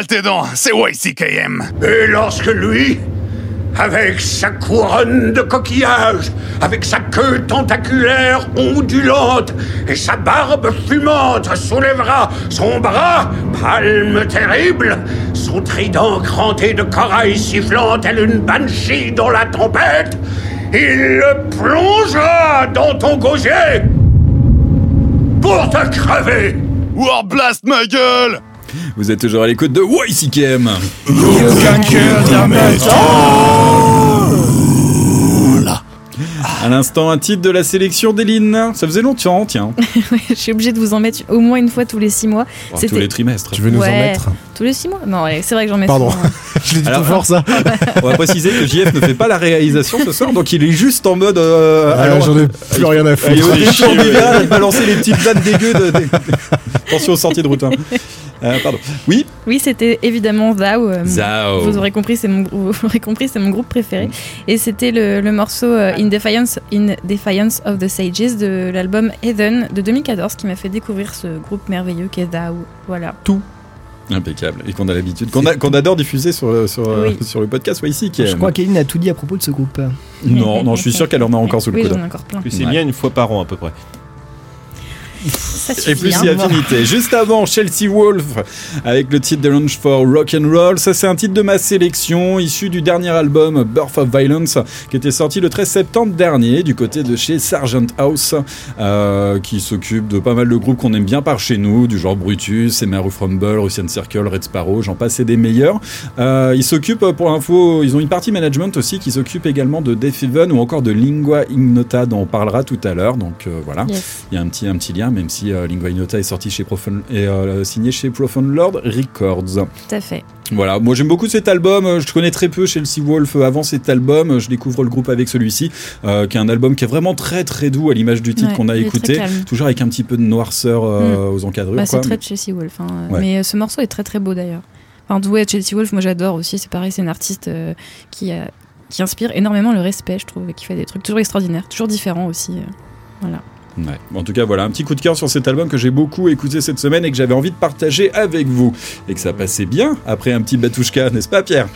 Tes dents, c'est YCKM. Et lorsque lui, avec sa couronne de coquillages, avec sa queue tentaculaire ondulante et sa barbe fumante soulèvera son bras, palme terrible, son trident cranté de corail sifflant tel une banshee dans la tempête, il le plongera dans ton gosier pour te crever. Warblast ma gueule Vous êtes toujours à l'écoute de YCKM. À l'instant, un titre de la sélection d'Eline. Ça faisait longtemps, tiens. Ouais, je suis obligée de vous en mettre au moins une fois tous les six mois. Oh, tous les trimestres. Tu veux nous en mettre Tous les six mois Non, ouais, c'est vrai que j'en mets Pardon. souvent. Je l'ai dit Alors, fort ça. On va préciser que JF ne fait pas la réalisation ce soir, donc il est juste en mode. euh, Ah, alors- J'en ai plus rien à Il est au foutre. balancer les petites vannes dégueu de. de- Attention aux sorties de route. hein. Euh, pardon. Oui Oui, c'était évidemment Zao. euh, Zao. Vous aurez compris, c'est mon, vous aurez compris, c'est mon groupe préféré. Et c'était le, le morceau euh, In Defiance, In Defiance of the Sages de l'album Heaven de 2014 qui m'a fait découvrir ce groupe merveilleux qu'est Zao. Voilà. Tout. Impeccable. Et qu'on a l'habitude, qu'on a- qu'on adore diffuser sur, le- sur, Oui. sur le podcast ouais, ici. Qui est- Je crois qu'Aline a tout dit à propos de ce groupe. Non, non, je suis sûr qu'elle en a encore sous le Oui, coude. j'en ai encore plein. Puis c'est Ouais. bien une fois par an à peu près. Ça Et plus hein. si affinité. Juste avant, Chelsea Wolf avec le titre de Launch for Rock and Roll. Ça, c'est un titre de ma sélection issu du dernier album Birth of Violence qui était sorti le 13 septembre dernier du côté de chez Sargent House euh, qui s'occupe de pas mal de groupes qu'on aime bien par chez nous, du genre Brutus, Emerald Rumble, Russian Circle, Red Sparrow, j'en passe et des meilleurs. Euh, ils s'occupent, pour info, ils ont une partie management aussi qui s'occupe également de Death Heaven ou encore de Lingua Ignota dont on parlera tout à l'heure. Donc euh, voilà. Yes. Il y a un petit, un petit lien, même si euh, Lingua Ignota est sorti chez Profound et euh, signé chez Profound Lord Records. Tout à fait. Voilà, moi j'aime beaucoup cet album. euh, Je connais très peu Chelsea Wolf euh, avant cet album. Je découvre le groupe avec celui-ci, euh, qui est un album qui est vraiment très très doux à l'image du titre Ouais, qu'on a écouté, toujours avec un petit peu de noirceur euh, aux encadrures. Bah, c'est très de Chelsea Wolf. hein. Ouais. Mais ce morceau est très très beau d'ailleurs. Enfin, ouais, Chelsea Wolf, moi j'adore aussi. C'est pareil, c'est une artiste euh, qui, a- qui inspire énormément le respect, je trouve, et qui fait des trucs toujours extraordinaires, toujours différents aussi. Voilà. Ouais. En tout cas, voilà, un petit coup de cœur sur cet album que j'ai beaucoup écouté cette semaine et que j'avais envie de partager avec vous. Et que ça passait bien après un petit Batouchka, n'est-ce pas, Pierre?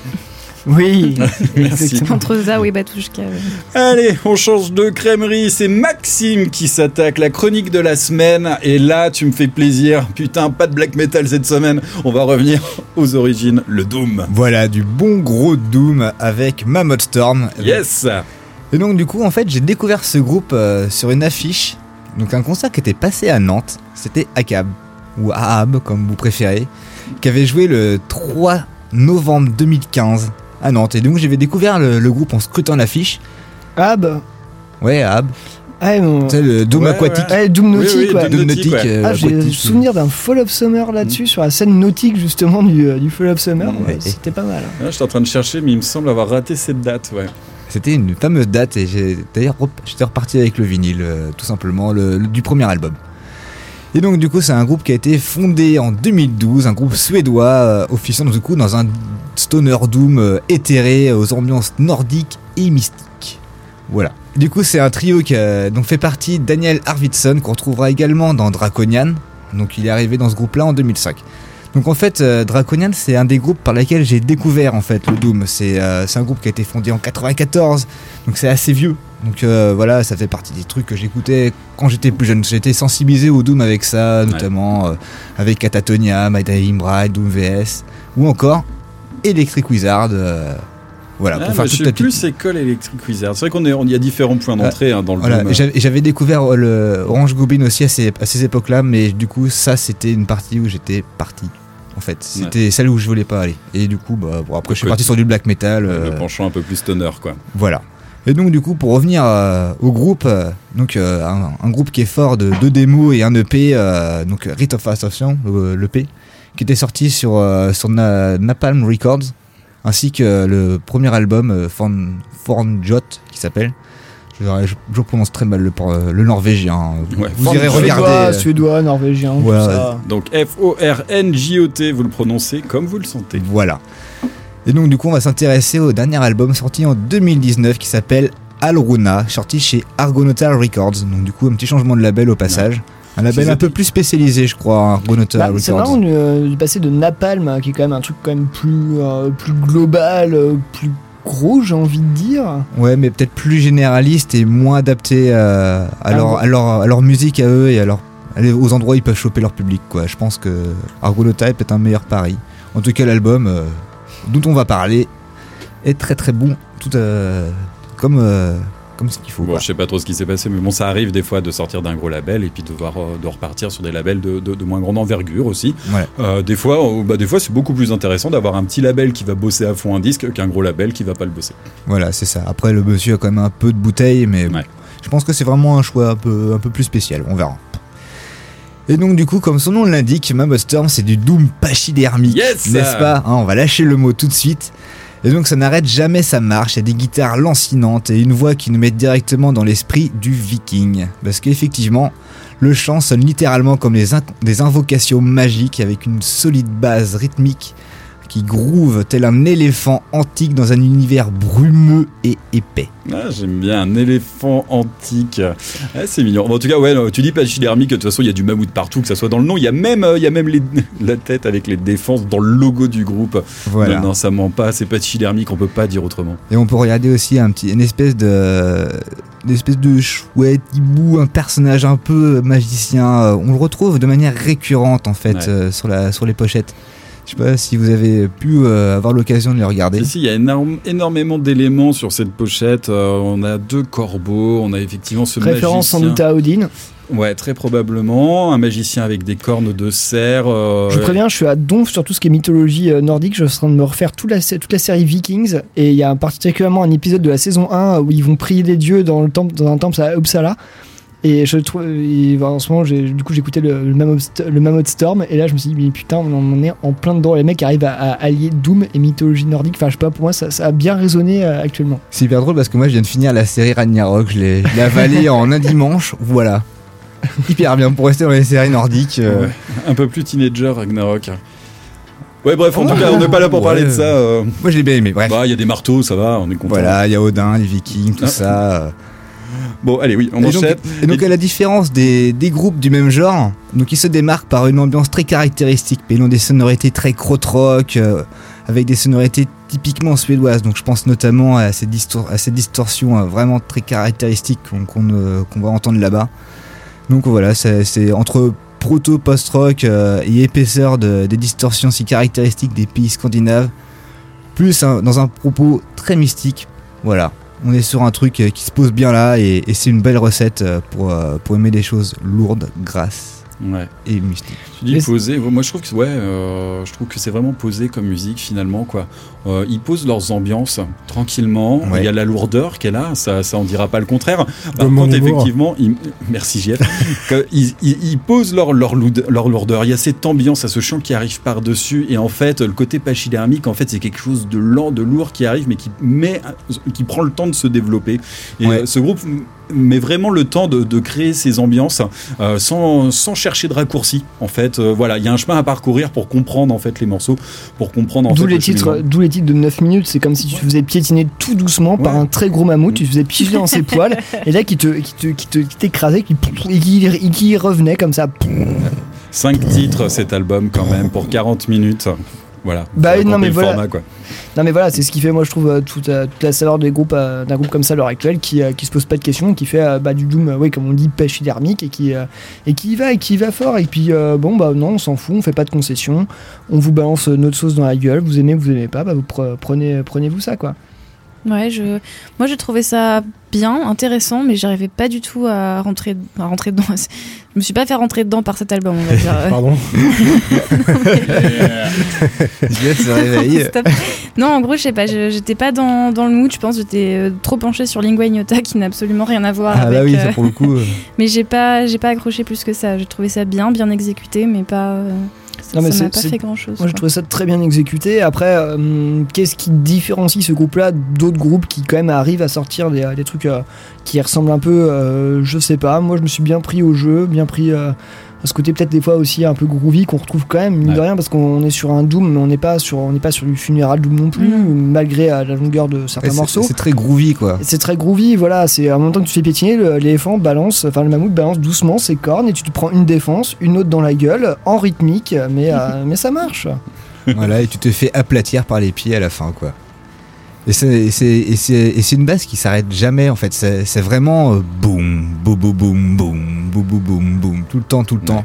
Oui, Merci. Entre Zao et Batushka. ouais. Allez, on change de crèmerie. C'est Maxime qui s'attaque, la chronique de la semaine. Et là, tu me fais plaisir. Putain, pas de black metal cette semaine. On va revenir aux origines, le Doom. Voilà, du bon gros Doom avec Mammoth Storm. Yes Et donc, du coup, en fait, j'ai découvert ce groupe euh, sur une affiche. Donc, un concert qui était passé à Nantes. C'était ACAB, ou AAB, comme vous préférez, qui avait joué le 3 novembre 2015 à Nantes. Et donc, j'avais découvert le, le groupe en scrutant l'affiche. Ah bah. Ouais, AAB. Ah, mon... C'est le Doom Ouais, aquatique. Ouais, Doom Oui, Nautique, oui, ouais. Doom Doom nautique, euh, Ah, j'ai aquatique. souvenir d'un Fall of Summer là-dessus, sur la scène nautique justement du, euh, du Fall of Summer. Ouais. Ouais, C'était pas mal. Ah, Je suis en train de chercher, mais il me semble avoir raté cette date. Ouais. C'était une fameuse date et d'ailleurs j'étais reparti avec le vinyle, euh, tout simplement, le, du premier album. Et donc du coup c'est un groupe qui a été fondé en 2012, un groupe suédois euh, officiant du coup dans un stoner doom euh, éthéré aux ambiances nordiques et mystiques. Voilà. Du coup c'est un trio qui fait partie Daniel Arvidsson qu'on retrouvera également dans Draconian. Donc il est arrivé dans ce groupe là en 2005. Donc en fait, euh, Draconian, c'est un des groupes par lesquels j'ai découvert en fait le Doom. C'est euh, un groupe qui a été fondé en 94, donc c'est assez vieux. Donc euh, voilà, ça fait partie des trucs que j'écoutais quand j'étais plus jeune. J'étais sensibilisé au Doom avec ça, notamment avec Catatonia, My Dying Bride, Doom VS, ou encore Electric Wizard. voilà, Ah, pour faire toute la plus école électrique Wizard. C'est vrai qu'on on y a différents points d'entrée hein, dans le voilà, Doom. et j'avais- découvert le Orange Goblin aussi à ces, à ces époques-là, mais du coup, ça, c'était une partie où j'étais parti. En fait, c'était celle où je voulais pas aller. Et du coup, bah, bon, après, je suis parti sur du black metal. Le euh, penchant un peu plus stoner, quoi. voilà. Et donc, du coup, pour revenir euh, au groupe, euh, donc un, un groupe qui est fort de deux démos et un EP, donc Rite of Ascension, le- l'EP, qui était sorti sur, sur Na- Napalm Records, ainsi que le premier album Forn, Fornjot, qui s'appelle. Je, prononce très mal le, le norvégien. Vous, Ouais, vous irez Suédois, regarder. euh, Suédois, norvégien, tout ça. Donc F-O-R-N-J-O-T, vous le prononcez comme vous le sentez. Voilà. Et donc du coup on va s'intéresser au dernier album sorti en 2019 qui s'appelle Alruna, sorti chez Argonauta Records. Donc du coup un petit changement de label au passage. Un label un peu plus spécialisé, je crois, Argonaut Bah, c'est marrant de, euh, de passer de Napalm, euh, qui est quand même un truc quand même plus, euh, plus global, euh, plus gros, j'ai envie de dire. Ouais, mais peut-être plus généraliste et moins adapté euh, à, Ah leur, bon à, leur, à leur musique à eux et à leur, aux endroits où ils peuvent choper leur public. Quoi. Je pense que Argonauta est un meilleur pari. En tout cas, l'album euh, dont on va parler est très très bon, tout euh, comme, euh, comme ce qu'il faut. Bon, quoi. je sais pas trop ce qui s'est passé, mais bon, ça arrive des fois de sortir d'un gros label et puis de, voir, euh, de repartir sur des labels de, de- de moins grande envergure aussi. Ouais. Euh, des fois, euh, bah, des fois, c'est beaucoup plus intéressant d'avoir un petit label qui va bosser à fond un disque qu'un gros label qui va pas le bosser. Voilà, c'est ça. Après, le monsieur a quand même un peu de bouteille, mais je pense que c'est vraiment un choix un peu, un peu plus spécial. On verra. Et donc, du coup, comme son nom l'indique, Mammoth Storm, c'est du Doom pachydermique. Yes N'est-ce pas? Hein, On va lâcher le mot tout de suite. Et donc, ça n'arrête jamais sa marche. Il y a des guitares lancinantes et une voix qui nous met directement dans l'esprit du viking. Parce qu'effectivement, le chant sonne littéralement comme des, des invocations magiques avec une solide base rythmique qui groove tel un éléphant antique dans un univers brumeux et épais. Ah, J'aime bien un éléphant antique. Ah, c'est mignon. Bon, en tout cas, ouais, tu dis pachydermique, de toute façon, il y a du mammouth partout, que ça soit dans le nom. Il y a même, euh, il y a même les- la tête avec les défenses dans le logo du groupe. Voilà. Non, non, ça ment pas. C'est pachydermique, on peut pas dire autrement. Et on peut regarder aussi un petit, une espèce de, une espèce de chouette hibou, un personnage un peu magicien. Euh, On le retrouve de manière récurrente en fait Ouais. euh, sur la, sur les pochettes. Je sais pas si vous avez pu euh, avoir l'occasion de les regarder. Ici, il y a énorme- énormément d'éléments sur cette pochette. Euh, on a deux corbeaux, on a effectivement ce Référence sans magicien. doute à Odin. Ouais, très probablement. Un magicien avec des cornes de cerf. euh, Je vous préviens, je suis à donf sur tout ce qui est mythologie euh, nordique. Je suis en train de me refaire toute la, toute la série Vikings. Et il y a particulièrement un épisode de la saison 1 où ils vont prier les dieux dans, le temple, dans un temple à Uppsala. Et je trouve, et, bah, en ce moment, j'ai- du coup, j'écoutais le, le, Mammoth, le Mammoth Storm. Et là, je me suis dit, mais putain, on en est en plein dedans. Les mecs arrivent à, à allier Doom et mythologie nordique. Enfin, je sais pas, pour moi, ça, ça a bien résonné euh, actuellement. C'est hyper drôle parce que moi je viens de finir la série Ragnarok, je l'ai avalée en un dimanche, voilà. Hyper bien pour rester dans les séries nordiques. euh, Ouais. Un peu plus teenager, Ragnarok. Ouais, bref, en Ouais, tout cas, on n'est pas là pour ouais. parler de ça. euh. Moi je l'ai bien aimé, bref. Bah, il y a des marteaux, ça va, on est content. Voilà, il y a Odin, les Vikings, tout Ah. ça. Bon, allez, oui, on Et donc, enchaîne. et donc, à la différence des, des groupes du même genre, donc ils se démarquent par une ambiance très caractéristique, mais ils ont des sonorités très krautrock, euh, avec des sonorités typiquement suédoises. Donc je pense notamment à ces, distor- à ces distorsions euh, vraiment très caractéristiques qu'on euh, qu'on va entendre là-bas. Donc voilà, c'est entre proto post-rock et épaisseur de- des distorsions si caractéristiques des pays scandinaves, plus un- dans un propos très mystique. Voilà, on est sur un truc euh, qui se pose bien là et, et c'est une belle recette euh, pour, euh, pour aimer des choses lourdes, grasses Ouais. et mystiques. Tu dis posé. Moi, je trouve que ouais, euh, je trouve que c'est vraiment posé comme musique finalement quoi. Euh, ils posent leurs ambiances tranquillement. Ouais. Il y a la lourdeur qu'elle a, ça, ça en dira pas le contraire. Par contre, effectivement, ils- merci JF. ils, ils- ils posent leur leur, lourdeur. Il y a cette ambiance, à ce chant qui arrive par dessus et en fait, le côté pachydermique, en fait, c'est quelque chose de lent, de lourd qui arrive, mais qui met, qui prend le temps de se développer. Et Ouais. euh, ce groupe met vraiment le temps de, de créer ces ambiances euh, sans, sans chercher de raccourci en fait Euh, voilà il y a un chemin à parcourir pour comprendre en fait les morceaux pour comprendre en D'où fait les, le titres, d'où les titres de 9 minutes, c'est comme si tu te faisais piétiner tout doucement par un très gros mammouth, tu te faisais piger dans ses poils, et là qui te, qui te, qui te, qui t'écrasait, qui, et qui, et qui revenait comme ça. cinq titres cet album quand même pour 40 minutes voilà Bah oui, non, mais voilà. format, quoi. Non mais voilà, c'est ce qui fait moi je trouve euh, toute, euh, toute la saveur des groupes, euh, d'un groupe comme ça à l'heure actuelle qui, qui se pose pas de questions, qui fait bah, du doom, ouais, comme on dit, pachydermique et qui, et qui y va et qui y va fort. Et puis bon bah non, on s'en fout, on fait pas de concessions, on vous balance notre sauce dans la gueule, vous aimez, vous aimez pas, bah vous pre- prenez, prenez-vous ça quoi. Ouais, je, moi j'ai trouvé ça bien, intéressant, mais j'arrivais pas du tout à rentrer, à rentrer dedans. Je me suis pas fait rentrer dedans par cet album, on va dire. Pardon. Non, en gros, je sais pas, j'étais pas dans, dans le mood, je pense, j'étais euh, trop penchée sur Lingua Ignota qui n'a absolument rien à voir Ah avec. bah oui, euh, ça pour le coup. euh, Mais j'ai pas, j'ai pas accroché plus que ça. J'ai trouvé ça bien, bien exécuté, mais pas. euh, ça Non, ça m'a pas fait grand chose. Moi, j'ai trouvé ça très bien exécuté. Après, euh, qu'est-ce qui différencie ce groupe-là d'autres groupes qui, quand même, arrivent à sortir des, des trucs euh, qui ressemble un peu, euh, je sais pas, moi je me suis bien pris au jeu, bien pris ce côté peut-être des fois aussi un peu groovy qu'on retrouve quand même, mine de rien, parce qu'on est sur un Doom, mais on n'est pas sur, on n'est pas sur du funéral Doom non plus, malgré euh, la longueur de certains Ouais, morceaux. C'est très groovy quoi. C'est très groovy, voilà. C'est en même temps que tu fais piétiner, le- l'éléphant balance, enfin le mammouth balance doucement ses cornes et tu te prends une défense, une autre dans la gueule, en rythmique, mais, euh, mais ça marche. voilà, et tu te fais aplatir par les pieds à la fin, quoi. Et c'est une basse qui s'arrête jamais, en fait. C'est vraiment euh, boum, boum, boum, boum, boum, boum, boum, boum, tout le temps, tout le temps.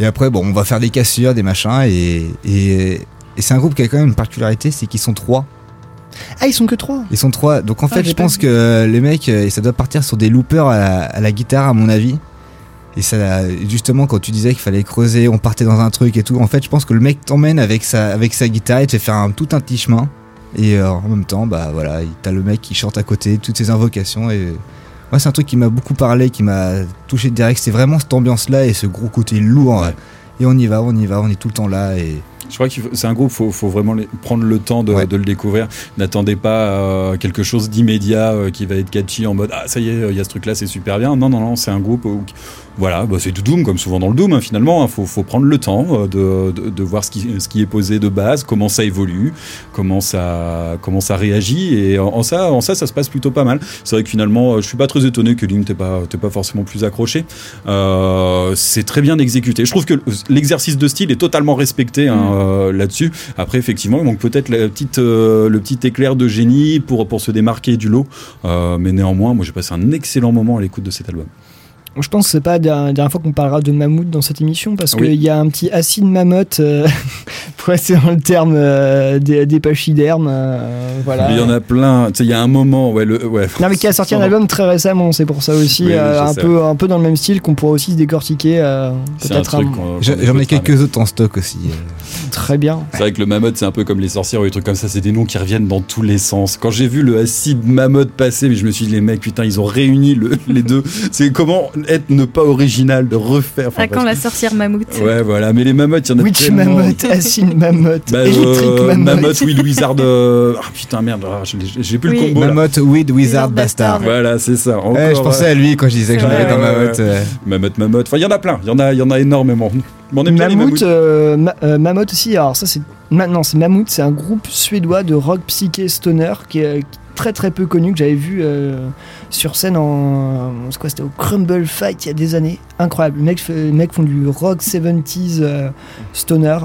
Et après, bon, on va faire des cassures, des machins, et, et, et c'est un groupe qui a quand même une particularité, c'est qu'ils sont trois. Ah, ils sont que trois? Ils sont trois. Donc en Ah, fait, je pense que les mecs, euh, ça doit partir sur des loopers à la, à la guitare, à mon avis. Et ça, justement, quand tu disais qu'il fallait creuser, on partait dans un truc et tout. En fait, je pense que le mec t'emmène avec sa, avec sa guitare et te fait faire un, tout un petit chemin. Et euh, en même temps, bah voilà, il- t'as le mec qui chante à côté, toutes ses invocations. Et moi, c'est un truc qui m'a beaucoup parlé, qui m'a touché direct. C'est vraiment cette ambiance-là et ce gros côté lourd. Et on y va, on y va, on est tout le temps là. Et Je crois que c'est un groupe, faut, faut vraiment prendre le temps de, de le découvrir. N'attendez pas euh, quelque chose d'immédiat euh, qui va être catchy en mode ah ça y est, il y a ce truc-là, c'est super bien. Non non non, c'est un groupe où voilà, bah, c'est du Doom comme souvent dans le Doom hein, finalement. Il faut, faut prendre le temps euh, de, de, de voir ce qui, ce qui est posé de base, comment ça évolue, comment ça comment ça réagit et en, en ça en ça ça se passe plutôt pas mal. C'est vrai que finalement, euh, je suis pas très étonné que Lim t'es pas t'es pas forcément plus accroché. Euh, c'est très bien exécuté. Je trouve que l'exercice de style est totalement respecté hein, euh, là-dessus. Après, effectivement, il manque peut-être la petite, euh, le petit éclair de génie pour, pour se démarquer du lot. Mais néanmoins, moi, j'ai passé un excellent moment à l'écoute de cet album. Je pense que c'est pas la dernière fois qu'on parlera de mammouth dans cette émission parce Oui. qu'il y a un petit acide mammoth euh, pour rester dans le terme euh, des, des pachydermes. euh, voilà. Il y en a plein. Il y a un moment, ouais, le, ouais. Non mais qui a sorti un album très récemment, c'est pour ça aussi, Oui, euh, un, peu, un peu dans le même style qu'on pourrait aussi se décortiquer. euh, un peut-être J'en ai quelques autres en stock aussi. Très bien. C'est vrai que le mammoth, c'est un peu comme les sorcières ou les trucs comme ça. C'est des noms qui reviennent dans tous les sens. Quand j'ai vu le acide mammoth passer, mais je me suis dit, les mecs, putain, ils ont réuni le- les deux. C'est comment être ne pas original, de refaire. Enfin, Ah, quand la sorcière mammouth. Ouais, voilà. Mais les mammoths, il y en a Witch tellement. mammoth, acide mammoth, Bah, euh. Mammoth, Will Wizard. euh, Ah putain, merde, ah, j'ai- plus Oui. le combo. là. Mammoth, Weed, Wizard, Bastard. Voilà, c'est ça. Encore, Ouais, je pensais à lui quand je disais que j'en avais dans ouais. euh. Mammoth, Mammoth. Enfin, il y en a plein. Il y en a, y en a énormément. On aime bien les Mammouth, mammouths. euh, Ma- euh, Mammoth aussi, alors ça c'est. Maintenant, c'est Mammouth, c'est un groupe suédois de rock psyché stoner qui qui très très peu connu, que j'avais vu euh, sur scène en. Quoi C'était au Crumble Fight il y a des années. Incroyable. Les mecs, fait- les mecs font du rock 70s euh, stoner.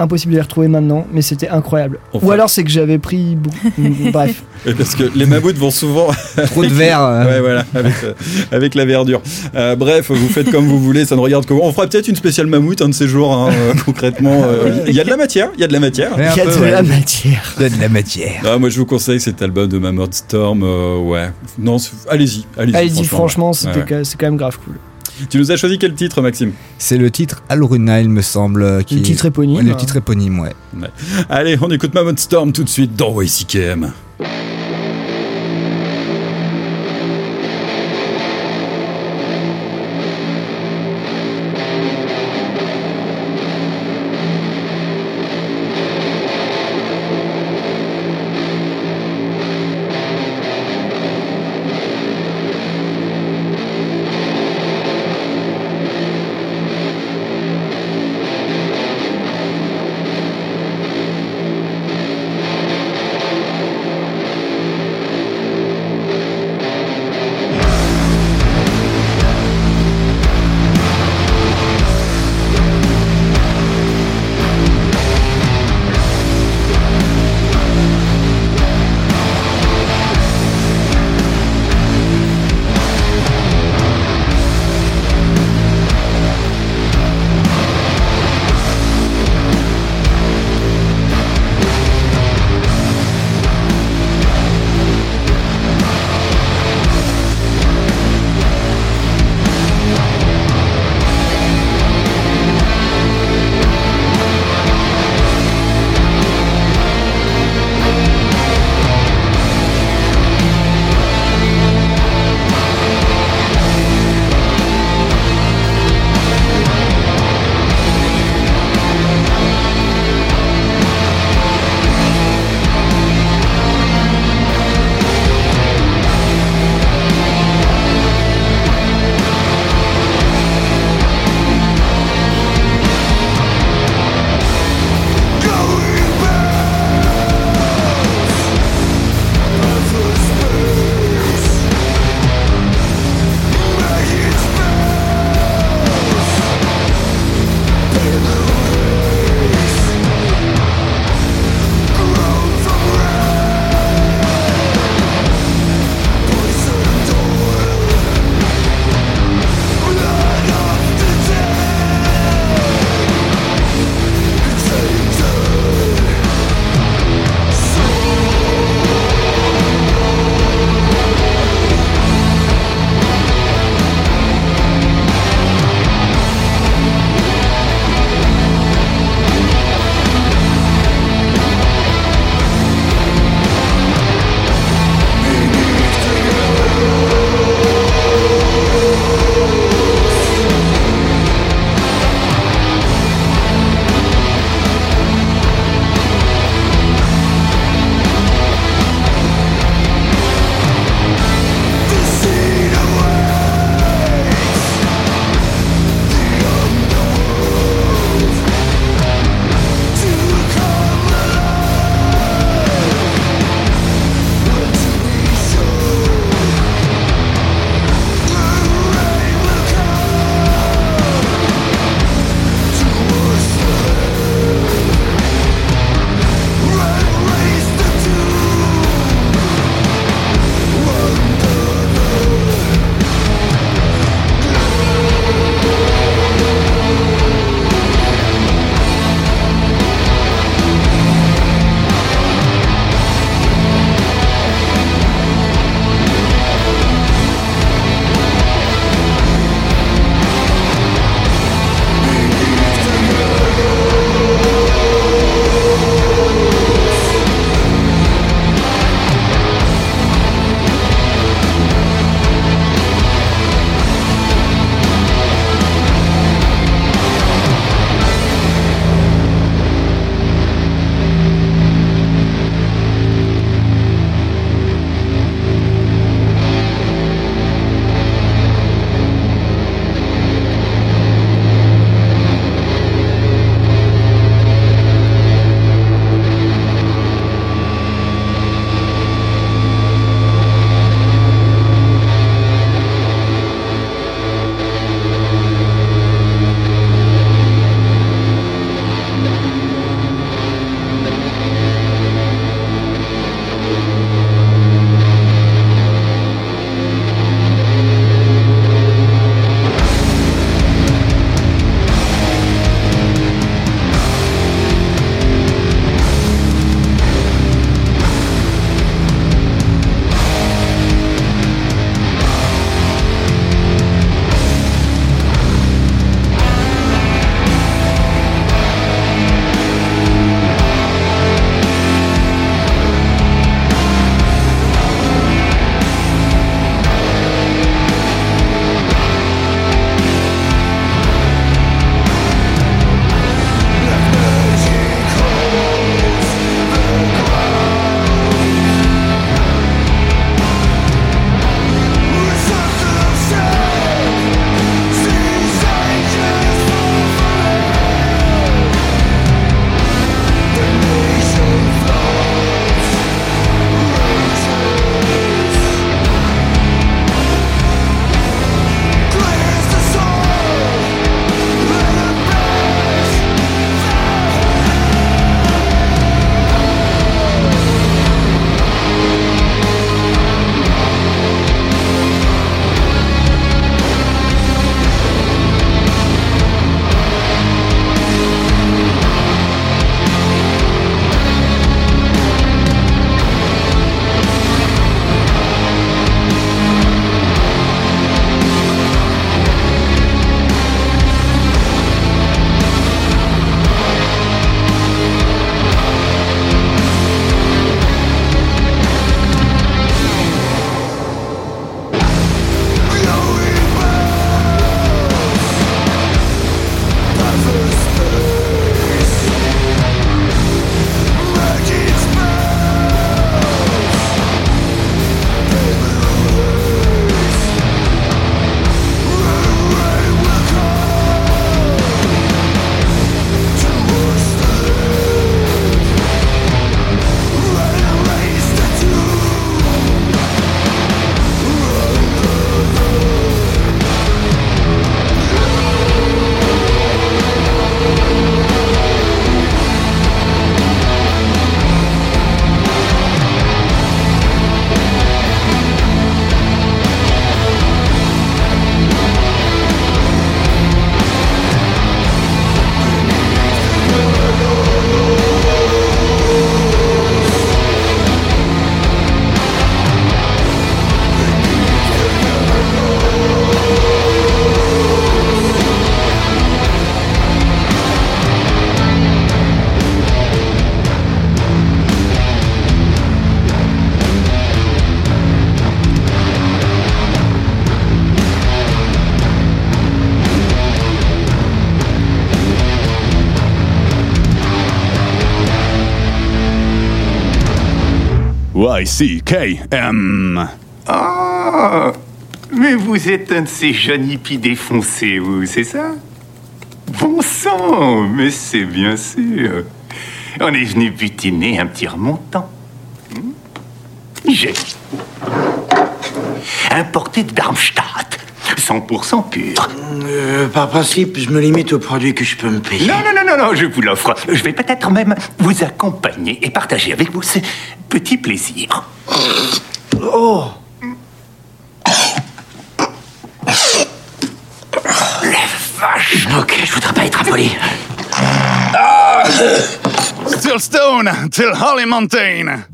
Impossible de les retrouver maintenant, mais c'était incroyable. Enfin. Ou alors c'est que j'avais pris. Bref. Parce que les mammouths vont souvent. Trop de verre. euh. Ouais, voilà, avec, euh, avec la verdure. Euh, bref, vous faites comme vous voulez, ça ne regarde que vous. On fera peut-être une spéciale mammouth un de ces jours, hein, concrètement. euh, Il y a de la matière, il y a de la matière. Il y a peu, de ouais. la matière. Il y a de la matière. Ah, moi, je vous conseille cet album de Mammoth Storm. euh, ouais. Non, allez-y. Allez-y, Allez-y, franchement, ouais. c'était Ouais, c'est quand même grave cool. Tu nous as choisi quel titre, Maxime C'est le titre Alruna, il me semble. Qui Le titre éponyme. Ouais, le titre éponyme, ouais. Ouais. Allez, on écoute Mammoth Storm tout de suite dans YCKM. Y-C-K-M. Ah Mais vous êtes un de ces jeunes hippies défoncés, vous, c'est ça? Bon sang Mais c'est bien sûr On est venu butiner un petit remontant. Hmm? J'ai importé de Darmstadt, 100% pur. Euh, par principe, je me limite aux produits que je peux me payer. Non, non, non, non, non, je vous l'offre. Je vais peut-être même vous accompagner et partager avec vous ce petit plaisir. Oh Vache Ok, je voudrais pas être impoli. Still stone till Holly Mountain.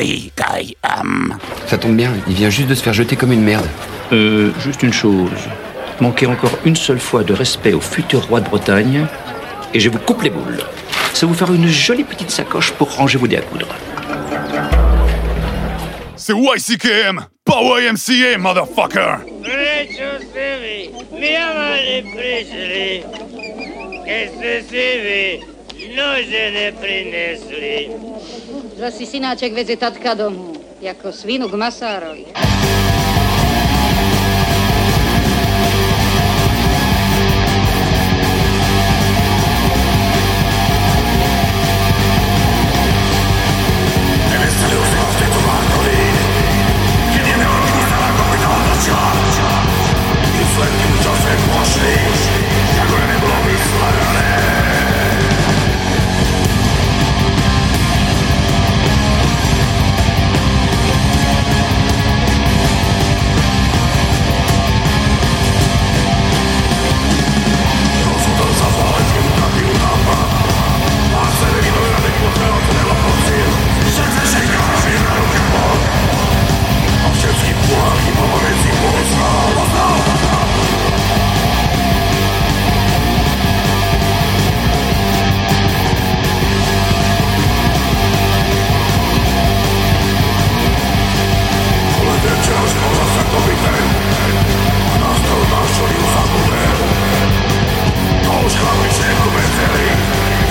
Y-C-K-M. Ça tombe bien, il vient juste de se faire jeter comme une merde. Euh, juste une chose. Manquez encore une seule fois de respect au futur roi de Bretagne, et je vous coupe les boules. Ça vous faire une jolie petite sacoche pour ranger vos dés à coudre. C'est YCKM, pas YMCA, motherfucker. Retrocevi, mi amare nože neprinesli. Zasi si synáček veze tatka domů, ako svinu k masárovi.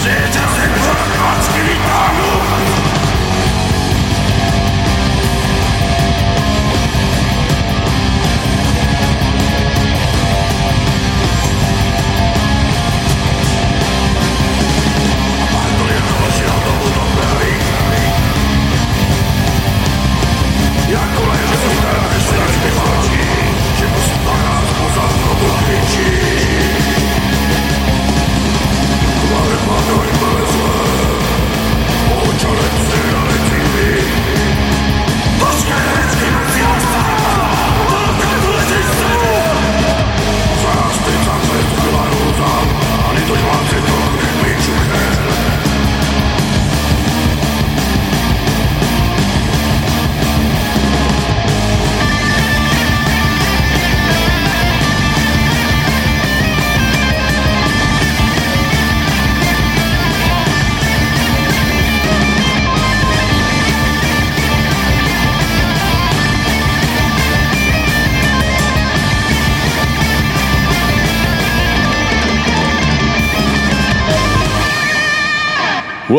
Zeta Zeta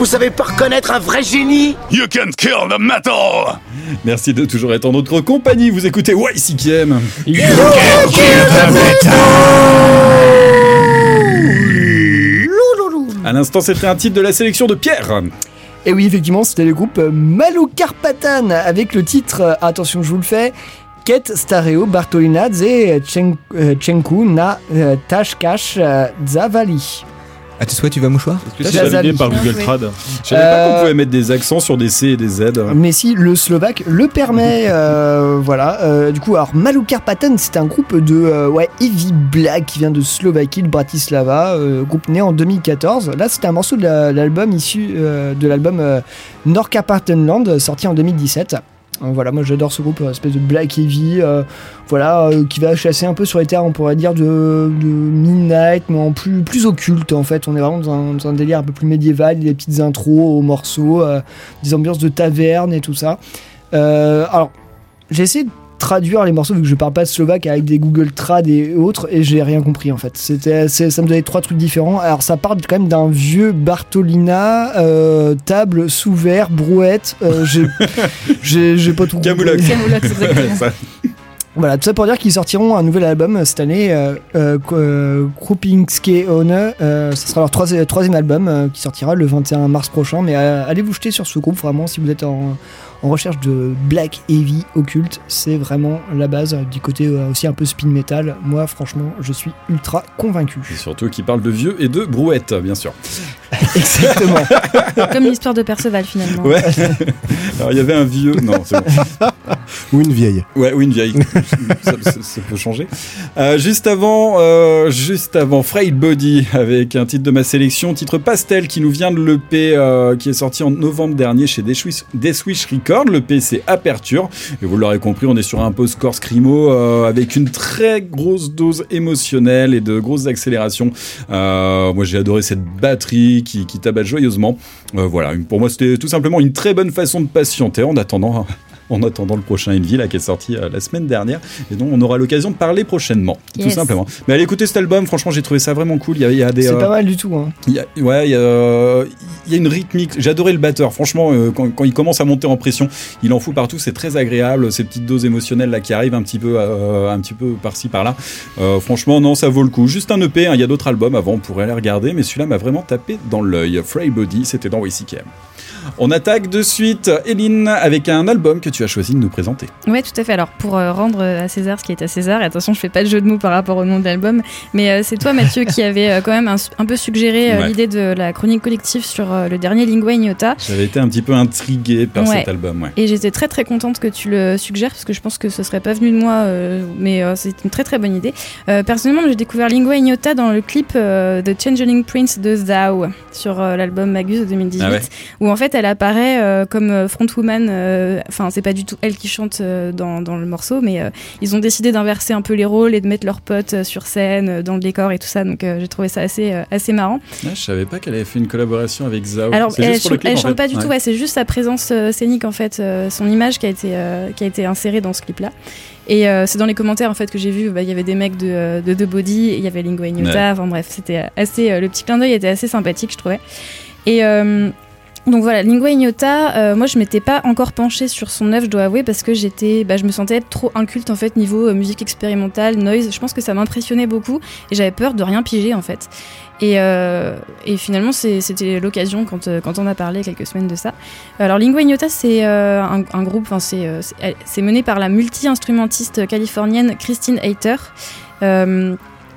Vous savez pas reconnaître un vrai génie? You can kill the metal. Merci de toujours être en notre compagnie. Vous écoutez YCKM. À l'instant, c'était un titre de la sélection de Pierre. Et oui, effectivement, c'était le groupe euh, Malou Karpatan avec le titre, euh, attention, je vous le fais, Ket Stareo Bartolinadze euh, Chenku na euh, Tashkash Zavali. Ah, tu souhaites, tu vas mouchoir que c'est validé par Google Trad Je savais pas qu'on pouvait mettre des accents sur des C et des Z. Mais si, le slovaque le permet. euh, voilà. Euh, du coup, alors Malou Karpatan, c'est un groupe de euh, ouais, heavy black qui vient de Slovaquie, de Bratislava, euh, groupe né en 2014. Là, c'était un morceau de la- l'album issu euh, de l'album euh, Norrkarpatenland, sorti en 2017. Euh, Voilà, moi j'adore ce groupe, euh, espèce de black heavy, euh, voilà, euh, qui va chasser un peu sur les terres, on pourrait dire, de, midnight, mais en plus, plus occulte en fait. On est vraiment dans un, délire un peu plus médiéval, des petites intros aux morceaux, des ambiances de taverne et tout ça. Alors, j'ai essayé de traduire les morceaux vu que je parle pas de slovaque avec des Google Trad et autres et j'ai rien compris en fait. C'était, ça me donnait trois trucs différents. Alors ça parle quand même d'un vieux Bartolina, euh, table sous verre, brouette. euh, j'ai, pas tout compris. Camoulox. Voilà, tout ça pour dire qu'ils sortiront un nouvel album euh, cette année, euh, euh, Krupinske One. Euh, ce sera leur troisi- troisième album euh, qui sortira le 21 mars prochain. Mais euh, allez vous jeter sur ce groupe vraiment si vous êtes en, en recherche de black heavy occulte. C'est vraiment la base euh, du côté euh, aussi un peu spin metal. Moi, franchement, je suis ultra convaincu. Et surtout qui parle de vieux et de brouette, bien sûr. Exactement. Comme l'histoire de Perceval finalement. Ouais. Alors il y avait un vieux. Non, c'est bon. Ou une vieille. Ouais, ou une vieille. ça, ça- ça peut changer. Euh, juste avant, euh, juste avant, Frayed Body avec un titre de ma sélection, titre pastel qui nous vient de l'EP euh, qui est sorti en novembre dernier chez Death Wish, L'EP c'est Aperture. Et vous l'aurez compris, on est sur un post-core scrimo euh, avec une très grosse dose émotionnelle et de grosses accélérations. Euh, moi j'ai adoré cette batterie qui, qui joyeusement. Euh, voilà, pour moi c'était tout simplement une très bonne façon de patienter en attendant en attendant le prochain Envy là, qui est sorti euh, la semaine dernière et dont on aura l'occasion de parler prochainement, tout simplement. Mais allez écouter cet album, franchement j'ai trouvé ça vraiment cool. Il y a, il y a des, C'est euh, pas mal du tout. Hein. il y a, ouais, il y a, il y a une rythmique. J'ai adoré le batteur. Franchement, euh, quand, quand il commence à monter en pression, il en fout partout. C'est très agréable. Ces petites doses émotionnelles là qui arrivent un petit peu, euh, un petit peu par-ci par-là. Euh, franchement, non, ça vaut le coup. Juste un EP. hein. Il y a d'autres albums avant. On pourrait aller regarder, mais celui-là m'a vraiment tapé dans l'œil. Frey Body, c'était dans YCKM. On attaque de suite, Eline, avec un album que tu as choisi de nous présenter. Ouais, tout à fait. Alors, pour euh, rendre à César ce qui est à César, et attention, je fais pas de jeu de mots par rapport au nom de l'album, mais euh, c'est toi, Mathieu, qui avait euh, quand même un, un peu suggéré euh, Ouais. l'idée de la chronique collective sur euh, le dernier Lingua Ignota. J'avais été un petit peu intrigué par Ouais. cet album. Ouais. Et j'étais très très contente que tu le suggères parce que je pense que ce serait pas venu de moi, euh, mais euh, c'est une très très bonne idée. Euh, personnellement, j'ai découvert Lingua Ignota dans le clip euh, The Changeling Prince de Thou sur euh, l'album Magus de 2018, Ah où en fait elle apparaît euh, comme euh, frontwoman. euh, Enfin, c'est pas du tout elle qui chante dans, dans le morceau, mais ils ont décidé d'inverser un peu les rôles et de mettre leurs potes sur scène, dans le décor et tout ça. Donc j'ai trouvé ça assez assez marrant. Ah, je savais pas qu'elle avait fait une collaboration avec Zao. Alors, elle, juste pour le clip, elle chante fait. pas du tout, Ouais. c'est juste sa présence scénique en fait, son image qui a été, qui a été insérée dans ce clip-là. Et euh, c'est dans les commentaires en fait que j'ai vu, bah, il y avait des mecs de, de The Body, il y avait Lingua Ignota, Ouais. enfin bref, c'était assez, euh, le petit clin d'œil était assez sympathique, je trouvais. Et euh, donc voilà, Lingua Ignota, euh, moi je m'étais pas encore penchée sur son œuvre, je dois avouer, parce que j'étais, bah, je me sentais trop inculte en fait niveau euh, musique expérimentale, noise. Je pense que ça m'impressionnait beaucoup et j'avais peur de rien piger en fait. Et, euh, finalement, c'était l'occasion quand, on a parlé quelques semaines de ça. Alors, Lingua Ignota, c'est un, un groupe, c'est mené par la multi-instrumentiste californienne Christine Hayter,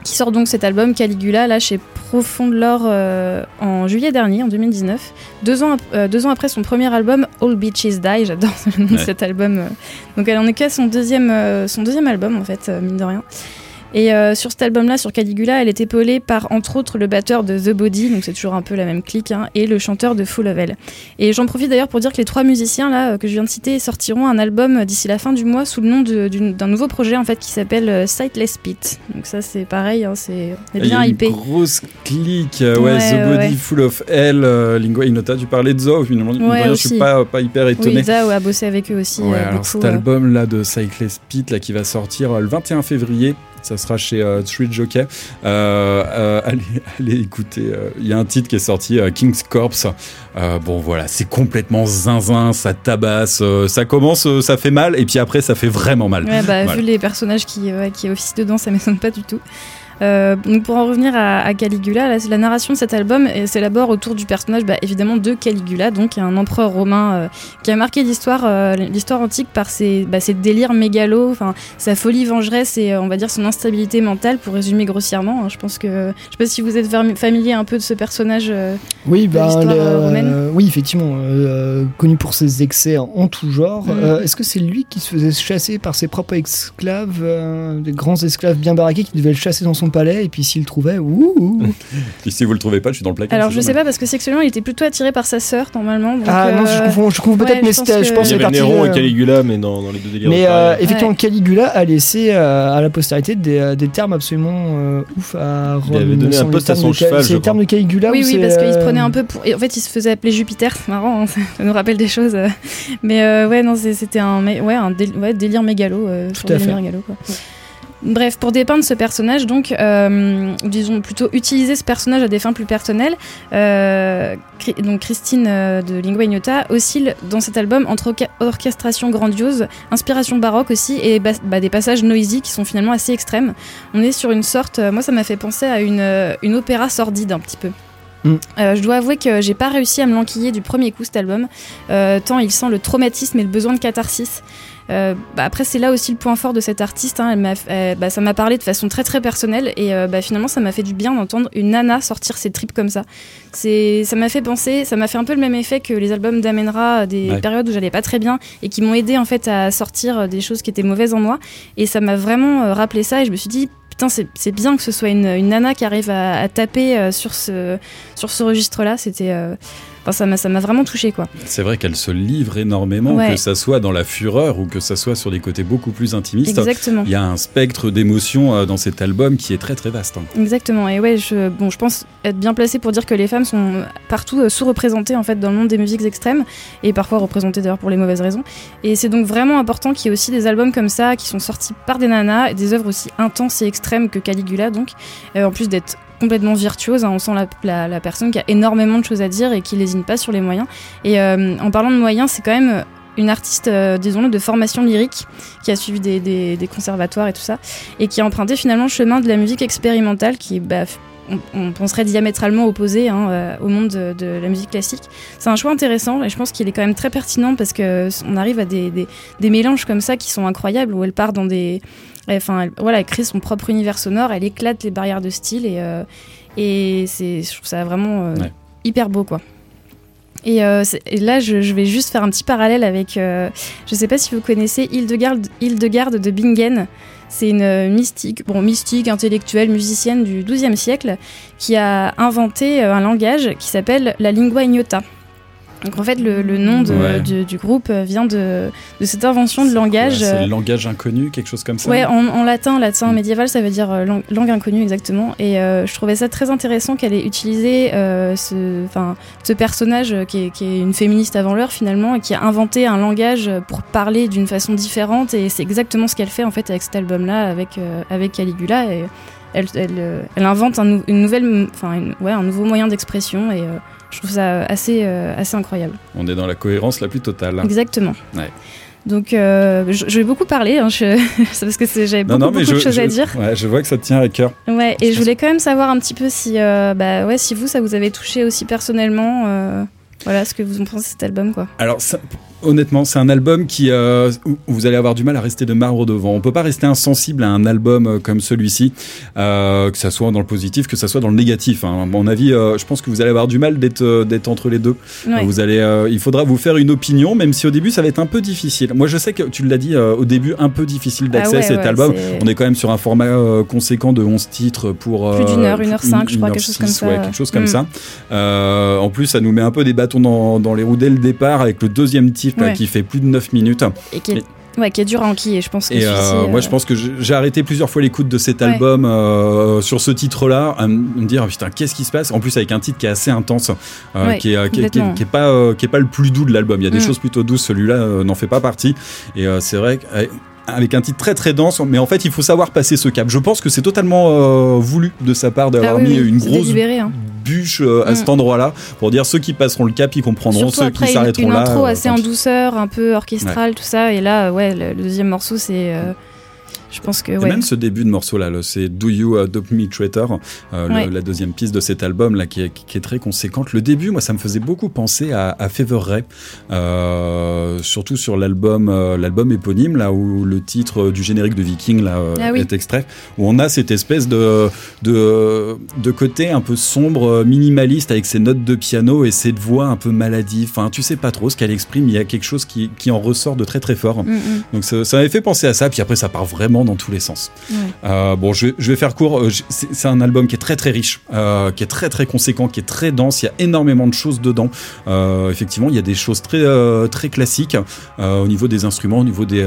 qui sort donc cet album Caligula, là, chez Profond de l'Or euh, en juillet dernier, en 2019. Deux ans, euh, deux ans après son premier album, All Beaches Die, j'adore Ouais. cet album. euh. Donc, elle en est qu'à son deuxième, son deuxième album, en fait, mine de rien. Et euh, sur cet album-là, sur Caligula, elle est épaulée par entre autres le batteur de The Body, donc c'est toujours un peu la même clique, hein, et le chanteur de Full Level. Et j'en profite d'ailleurs pour dire que les trois musiciens là euh, que je viens de citer sortiront un album euh, d'ici la fin du mois sous le nom d'un nouveau projet en fait qui s'appelle Sightless Pit. Donc ça c'est pareil, hein, c'est bien hypé. grosse clique, ouais, Ouais, The Body ouais. Full of Hell, euh, Lingua Ignota, tu parlais de Zo, finalement, Ouais, je suis pas, pas hyper étonné. Oui, Zao a bossé avec eux aussi. Ouais, alors cet album là de Cyclist Pit là qui va sortir le 21 février. Ça sera chez euh, Street Jockey. Euh, euh, allez, allez écouter. Il y a un titre qui est sorti, King's Corpse. Bon voilà, c'est complètement zinzin, ça tabasse, ça commence, ça fait mal, et puis après ça fait vraiment mal. Ouais, bah, Voilà. Vu les personnages qui, qui officient dedans, ça m'étonne pas du tout. Euh, donc pour en revenir à, à Caligula, là, la narration de cet album et s'élabore autour du personnage bah, évidemment de Caligula, donc un empereur romain euh, qui a marqué l'histoire euh, l'histoire antique par ses, bah, ses délires mégalos, sa folie vengeresse et euh, on va dire son instabilité mentale pour résumer grossièrement. hein. je pense que je sais pas si vous êtes familier un peu de ce personnage. euh, Oui, de bah, le- euh, romaine. oui, effectivement, euh, connu pour ses excès en, tout genre. Mhm. Euh, Est-ce que c'est lui qui se faisait chasser par ses propres esclaves, euh, des grands esclaves bien baraqués qui devaient le chasser dans son palais, et puis s'il le trouvait, ouh, ouh. Et si vous le trouvez pas, je suis dans le placard. Alors je sais pas parce que sexuellement il était plutôt attiré par sa sœur normalement. donc, Ah non, je euh, confonds, je confonds ouais, peut-être, mais je pense c'était, je que- pense Il y que avait Néron euh, et Caligula, mais dans, dans les deux délires. Mais euh, effectivement, Caligula a laissé euh, à la postérité des, des termes absolument euh, ouf à Rome. Il avait donné un poste à son cheval, C'est les termes de Caligula Oui, ou oui, parce qu'il se prenait un peu pour. et en fait, il se faisait appeler Jupiter, c'est marrant, hein, ça, nous rappelle des choses. Mais ouais, non, c'était un, ouais, délire mégalo. sur à délire fait. mégalo, quoi. Bref, pour dépeindre ce personnage, donc, euh, disons plutôt utiliser ce personnage à des fins plus personnelles, euh, donc Christine euh, de Lingua Ignota oscille dans cet album entre orchestration grandiose, inspiration baroque aussi, et bah, des passages noisy qui sont finalement assez extrêmes. On est sur une sorte, euh, moi ça m'a fait penser à une, une opéra sordide un petit peu. Mm. Euh, je dois avouer que j'ai pas réussi à me l'enquiller du premier coup cet album, euh, tant il sent le traumatisme et le besoin de catharsis. Euh, bah, après c'est là aussi le point fort de cette artiste, hein, elle m'a, euh, bah, ça m'a parlé de façon très très personnelle et euh, bah, finalement ça m'a fait du bien d'entendre une nana sortir ses tripes comme ça. C'est, ça m'a fait penser, ça m'a fait un peu le même effet que les albums d'Amenra, des Ouais. périodes où j'allais pas très bien et qui m'ont aidé en fait à sortir euh, des choses qui étaient mauvaises en moi et ça m'a vraiment euh, rappelé ça et je me suis dit putain c'est, c'est bien que ce soit une, une nana qui arrive à, à taper euh, sur ce sur ce registre là c'était euh, enfin, ça m'a ça m'a vraiment touché quoi C'est vrai qu'elle se livre énormément, Ouais. que ça soit dans la fureur ou que ça soit sur des côtés beaucoup plus intimistes. Exactement. Il y a un spectre d'émotions euh, dans cet album qui est très très vaste. hein. Exactement. Et ouais, je, bon, je pense être bien placée pour dire que les femmes sont partout euh, sous-représentées en fait dans le monde des musiques extrêmes et parfois représentées d'ailleurs pour les mauvaises raisons. Et c'est donc vraiment important qu'il y ait aussi des albums comme ça qui sont sortis par des nanas et des œuvres aussi intenses et extrêmes que Caligula donc. Euh, en plus d'être complètement virtuose, hein, on sent la, la- personne qui a énormément de choses à dire et qui lésine pas sur les moyens. Et euh, en parlant de moyens, c'est quand même une artiste, euh, disons-le, de formation lyrique, qui a suivi des, des- conservatoires et tout ça, et qui a emprunté finalement le chemin de la musique expérimentale, qui bah, on, penserait diamétralement opposé hein, euh, au monde de, la musique classique. C'est un choix intéressant et je pense qu'il est quand même très pertinent parce que on arrive à des, des- des mélanges comme ça qui sont incroyables où elle part dans des, enfin elle, voilà, elle crée son propre univers sonore, elle éclate les barrières de style et euh, et c'est, je trouve ça vraiment euh, Ouais. hyper beau quoi. Et, euh, et là, je, je vais juste faire un petit parallèle avec. je sais pas si vous connaissez Hildegarde, Hildegarde de Bingen. C'est une mystique, bon, mystique, intellectuelle, musicienne du XIIe siècle qui a inventé un langage qui s'appelle la lingua ignota. Donc en fait, le, le nom de- Ouais. du, du groupe euh, vient de, de cette invention de langage. C'est euh, le langage inconnu, quelque chose comme ça. Ouais, en, en latin, latin médiéval, ça veut dire euh, lang- langue inconnue exactement. Et euh, je trouvais ça très intéressant qu'elle ait utilisé euh, ce, personnage qui est, qui est une féministe avant l'heure finalement et qui a inventé un langage pour parler d'une façon différente. Et c'est exactement ce qu'elle fait en fait avec cet album-là, avec avec Caligula. Et elle, elle, elle invente un, une nouvelle, enfin, ouais, un nouveau moyen d'expression. Et je trouve ça assez euh, assez incroyable. On est dans la cohérence la plus totale. Exactement. Ouais. Donc, euh, je, je vais beaucoup parler, hein, je- parce que j'avais beaucoup, beaucoup de choses à dire. ouais, je vois que ça te tient à cœur. Ouais, et je voulais quand même savoir un petit peu si, euh, bah ouais, si vous, ça vous avait touché aussi personnellement, euh, voilà, ce que vous en pensez de cet album, quoi. Alors, ça- honnêtement, c'est un album qui euh, vous allez avoir du mal à rester de marbre devant. On peut pas rester insensible à un album euh, comme celui-ci, euh, que ça soit dans le positif, que ça soit dans le négatif. hein. À mon avis, euh, je pense que vous allez avoir du mal d'être d'être entre les deux. Ouais. Vous allez, il faudra vous faire une opinion, même si au début ça va être un peu difficile. Moi, je sais que tu l'as dit au début, un peu difficile d'accès Ah ouais, cet ouais, album. On est quand même sur un format conséquent de 11 titres pour Plus d'une heure, une heure cinq, je crois, quelque chose comme ça, quelque chose comme Mm. ça. En plus, ça nous met un peu des bâtons dans, dans les roues dès le départ avec le deuxième titre là, Ouais. qui fait plus de 9 minutes. Et qui est, ouais, qui est dur à enquiller, je pense que Et euh, moi, euh, je pense que j'ai arrêté plusieurs fois l'écoute de cet Ouais. album euh, sur ce titre-là, à me dire putain, qu'est-ce qui se passe? En plus, avec un titre qui est assez intense, euh, Ouais, qui, est, qui, est, qui est- complètement. qui est pas euh, qui est pas le plus doux de l'album. Il y a des Mm. choses plutôt douces. Celui-là euh, n'en fait pas partie. Et euh, c'est vrai que, euh, avec un titre très très dense, mais en fait, il faut savoir passer ce cap. Je pense que c'est totalement euh, voulu de sa part d'avoir Ah oui, mis oui, une grosse délibéré, hein. bûche euh, à Mm. cet endroit-là pour dire ceux qui passeront le cap, ils comprendront, Surtout ceux après qui une, s'arrêteront une là. intro euh, assez en douceur, un peu orchestrale, tout ça. Et là, ouais, le, le deuxième morceau, c'est. euh, je pense que. Et Ouais. même ce début de morceau là, c'est Do You Adopt Me Traitor, euh, le- la deuxième piste de cet album là qui est, qui est très conséquente. Le début, moi, ça me faisait beaucoup penser à, à Fever Ray, euh, surtout sur l'album, euh, l'album éponyme là où le titre du générique de Viking là Ah oui. est extrait, où on a cette espèce de de, de côté un peu sombre, minimaliste avec ses notes de piano et cette voix un peu maladive. Enfin, tu sais pas trop ce qu'elle exprime. Il y a quelque chose qui, qui en ressort de très très fort. Mm, mm. Donc ça, ça m'avait fait penser à ça, puis après ça part vraiment dans tous les sens. Ouais. Euh, bon, je, vais- je vais faire court. Euh, C'est un album qui est très très riche, euh, qui est très très conséquent, qui est très dense. Il y a énormément de choses dedans. Euh, effectivement, il y a des choses très très classiques au niveau des instruments, au niveau des,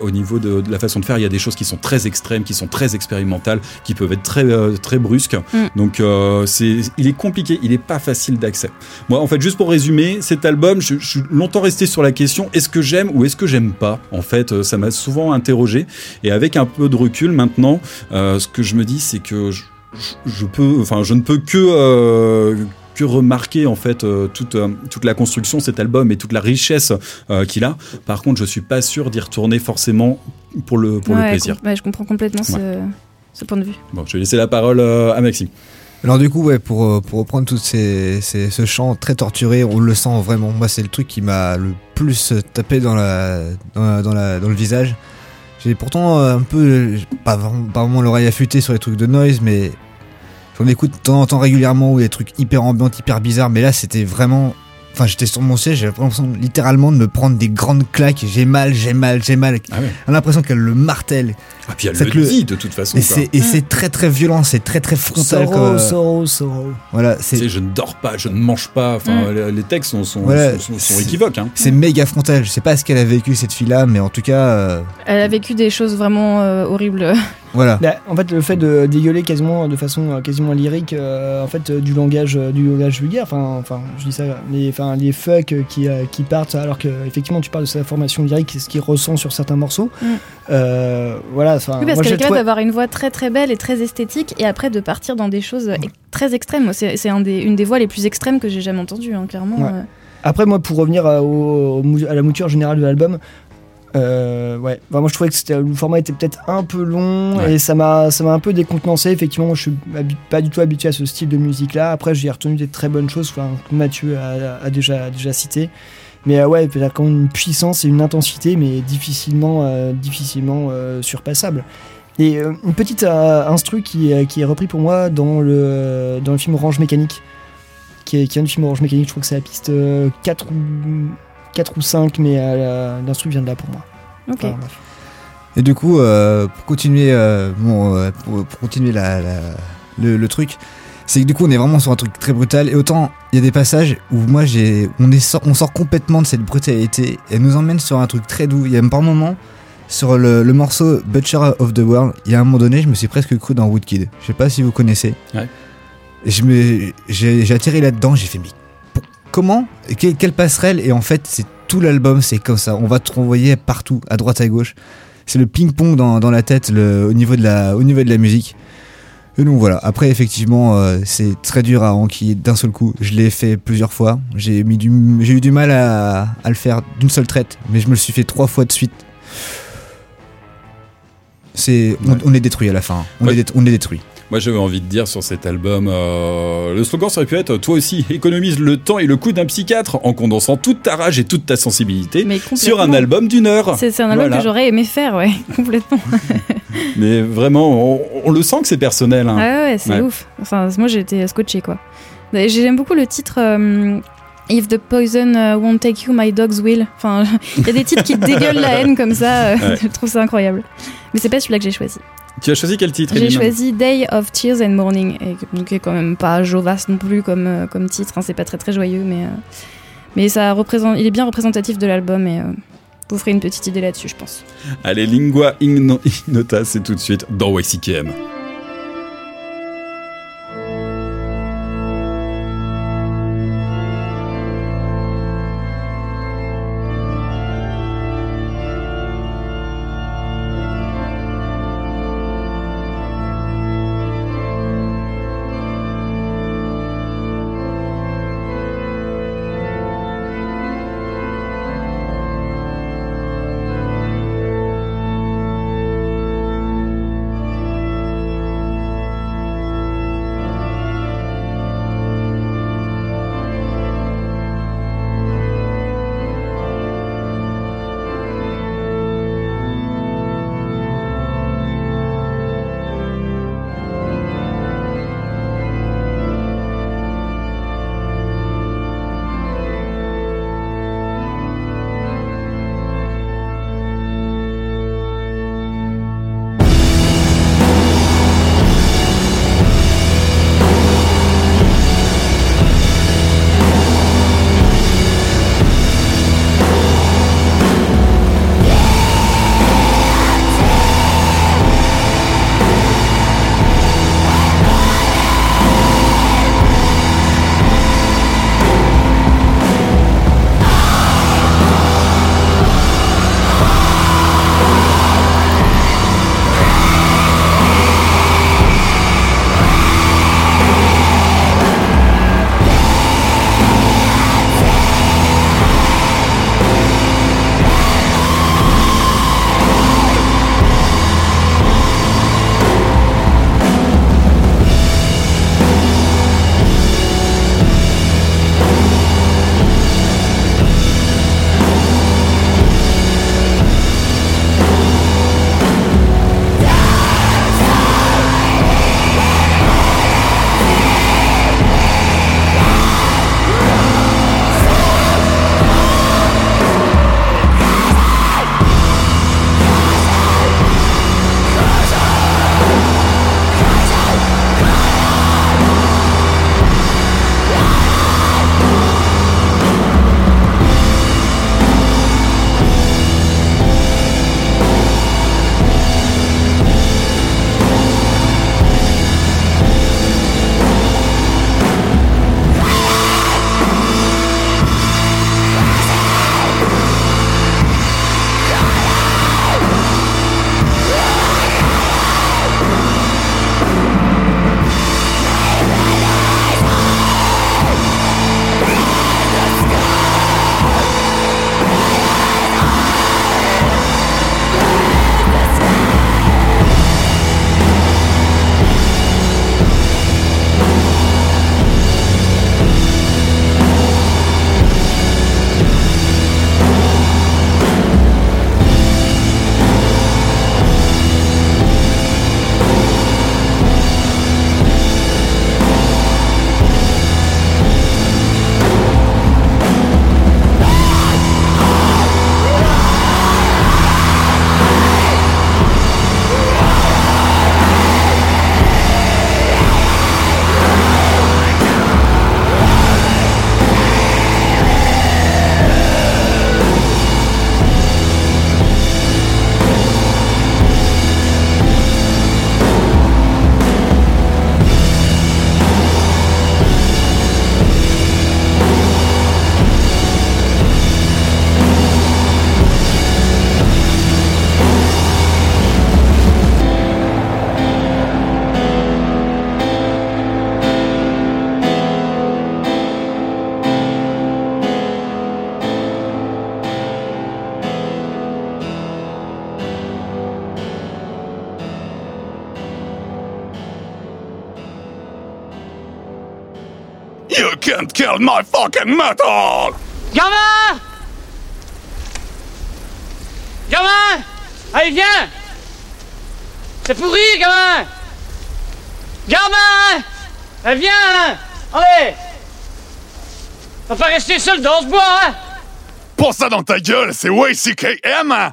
au niveau de, de la façon de faire. Il y a des choses qui sont très extrêmes, qui sont très expérimentales, qui peuvent être très très brusques. Mm. Donc c'est, il est compliqué, il est pas facile d'accès. Moi, en fait, juste pour résumer, cet album, je, je suis longtemps resté sur la question est-ce que j'aime ou est-ce que j'aime pas? En fait, ça m'a souvent interrogé. Et avec un peu de recul maintenant, euh, ce que je me dis, c'est que je, je- je peux, enfin, je ne peux que euh, que remarquer en fait euh, toute euh, toute la construction de cet album et toute la richesse euh, qu'il a. Par contre, je suis pas sûr d'y retourner forcément pour le pour le plaisir. com- ouais, je comprends complètement ce, ce point de vue. Bon, je vais laisser la parole euh, à Maxime. Alors du coup, ouais, pour, pour reprendre tout ces, ces- ce chant très torturé, on le sent vraiment. Moi, c'est le truc qui m'a le plus tapé dans, la, dans, la- dans, la- dans le visage. J'ai pourtant euh, un peu, pas vraiment, pas vraiment l'oreille affûtée sur les trucs de noise, mais j'en écoute de temps en temps régulièrement ou des trucs hyper ambiants, hyper bizarres. Mais là, c'était vraiment... Enfin, j'étais sur mon siège, j'avais l'impression littéralement de me prendre des grandes claques. J'ai mal, j'ai mal, j'ai mal. Ah. J'ai l'impression qu'elle le martèle. Ah puis elle Ça le dit de toute façon. Et c'est et très très violent, c'est très très frontal. Sorrow, comme, euh, sorrow, sorrow. Voilà, c'est je ne dors pas, je ne mange pas. Enfin, les- les textes sont, sont, Voilà, sont, sont- sont c'est- équivoques. Hein. C'est méga frontal. Je sais pas ce qu'elle a vécu cette fille-là, mais en tout cas, euh, Elle a vécu des choses vraiment euh, horribles. voilà. Bah, en fait, le fait de dégueuler quasiment de façon euh, quasiment lyrique, euh, en fait, euh, du langage, euh, du langage vulgaire. Enfin, enfin, je dis ça, les, enfin, les fuck qui, euh, qui partent, alors que effectivement, tu parles de sa formation lyrique, c'est ce qu'il ressent sur certains morceaux. Mm. Euh, voilà. Oui, parce qu'elle est capable d'avoir une voix très très belle et très esthétique, et après de partir dans des choses très extrêmes. Moi, C'est c'est un des, une des voix les plus extrêmes que j'ai jamais entendues, hein, clairement. Ouais. euh. Après, moi, pour revenir à, au- la mouture générale de l'album, euh, ouais, Enfin, moi je trouvais que c'était- le format était peut-être un peu long Ouais. et ça m'a ça m'a un peu décontenancé. Effectivement, je suis pas du tout habitué à ce style de musique là. Après, j'ai retenu des très bonnes choses, enfin, que Mathieu a, a déjà, a déjà cité. Mais euh, ouais, il y a quand même une puissance et une intensité, mais difficilement, euh, difficilement euh, surpassable. Et euh, une petite euh, instru qui, est- qui est repris pour moi dans le, dans le film Orange Mécanique, qui est, qui est un du film Orange Mécanique, je crois que c'est la piste euh, 4, ou, 4 ou 5, mais euh, l'instru vient de là pour moi. Ok. Enfin, bref. Et du coup, euh, pour continuer, euh, bon, euh, pour, pour continuer la, la- le, le truc, c'est que du coup, on est vraiment sur un truc très brutal. Et autant, il y a des passages où moi, j'ai, on est, sort- on sort complètement de cette brutalité et nous emmène sur un truc très doux. Il y a par moment sur le, le morceau Butcher of the World, il y a un moment donné, je me suis presque cru dans Woodkid. Je sais pas si vous connaissez. Ouais. J'ai, atterri là-dedans. J'ai fait mais comment, quelle, quelle passerelle? Et en fait, c'est tout l'album, c'est comme ça. On va te renvoyer partout, à droite, à gauche c'est le ping-pong dans, dans la tête le, au, niveau de la, au niveau de la musique. Et donc voilà, après effectivement euh, c'est très dur à enquiller d'un seul coup. Je l'ai fait plusieurs fois, j'ai eu du mal à, à le faire d'une seule traite, mais je me le suis fait trois fois de suite. C'est, on, Ouais. on est détruit à la fin, on, Ouais. est, on est détruit. Moi, j'avais envie de dire sur cet album, euh, le slogan ça aurait pu être Toi aussi, économise le temps et le coût d'un psychiatre en condensant toute ta rage et toute ta sensibilité sur un album d'une heure. C'est un album Voilà. que j'aurais aimé faire, ouais, complètement. Mais vraiment, on, on le sent que c'est personnel. hein. Ah ouais, ouais, c'est Ouais. ouf. Enfin, moi j'ai été scotché quoi. J'aime beaucoup le titre euh, If the poison uh, won't take you, my dogs will. Enfin, il y a des titres qui dégueulent la haine comme ça. euh, Ouais. Je trouve ça incroyable. Mais c'est pas celui-là que j'ai choisi. Tu as choisi quel titre J'ai choisi Day of Tears and Mourning, et qui est quand même pas Jovas non plus comme, euh, comme titre. hein, c'est pas très très joyeux, mais euh, mais ça représente, il est bien représentatif de l'album et euh, vous ferez une petite idée là-dessus, je pense. Allez, Lingua Igno- Ignota, c'est tout de suite dans YCKM. My fucking metal! Gamin Gamin Allez, viens! C'est pourri, gamin Gamin Allez, viens! Allez! On va pas rester seul dans ce bois, hein. Pas ça dans ta gueule, c'est WCKM!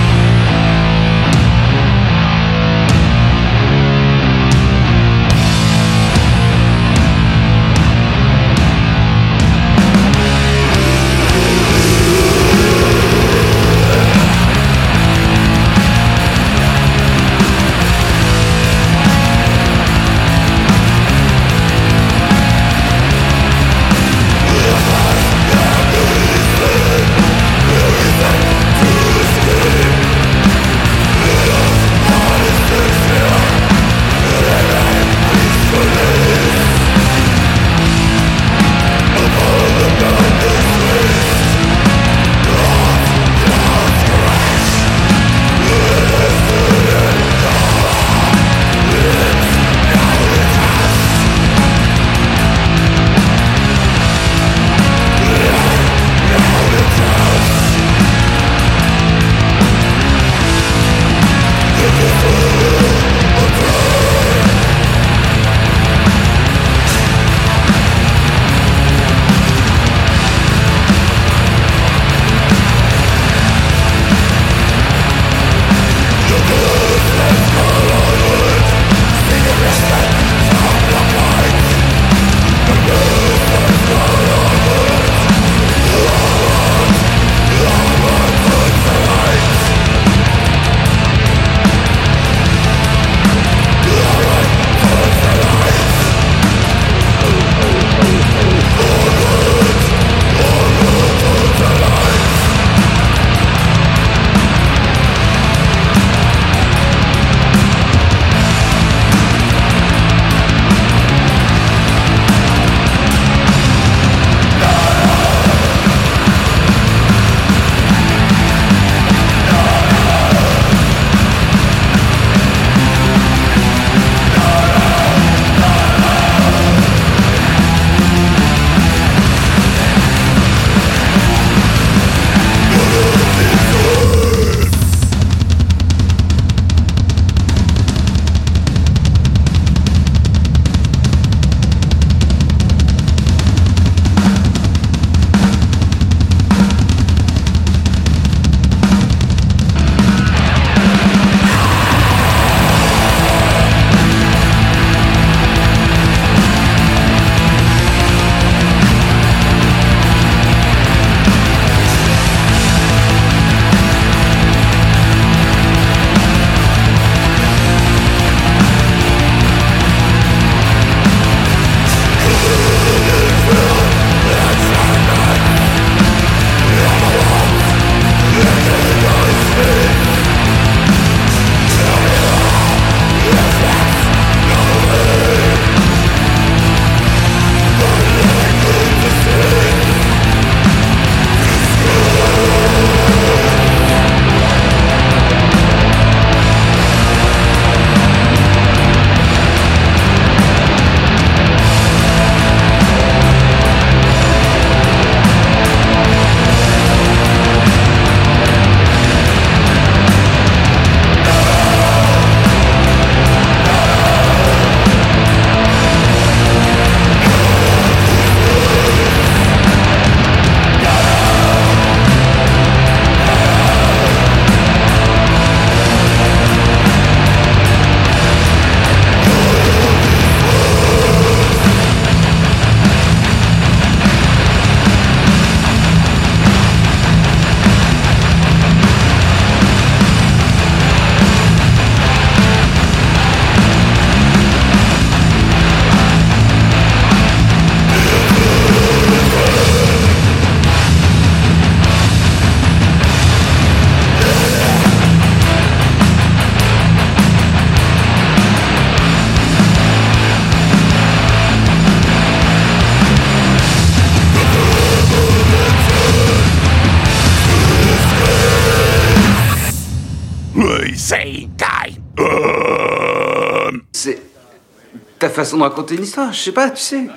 Façon de raconter une histoire, je sais pas, tu sais.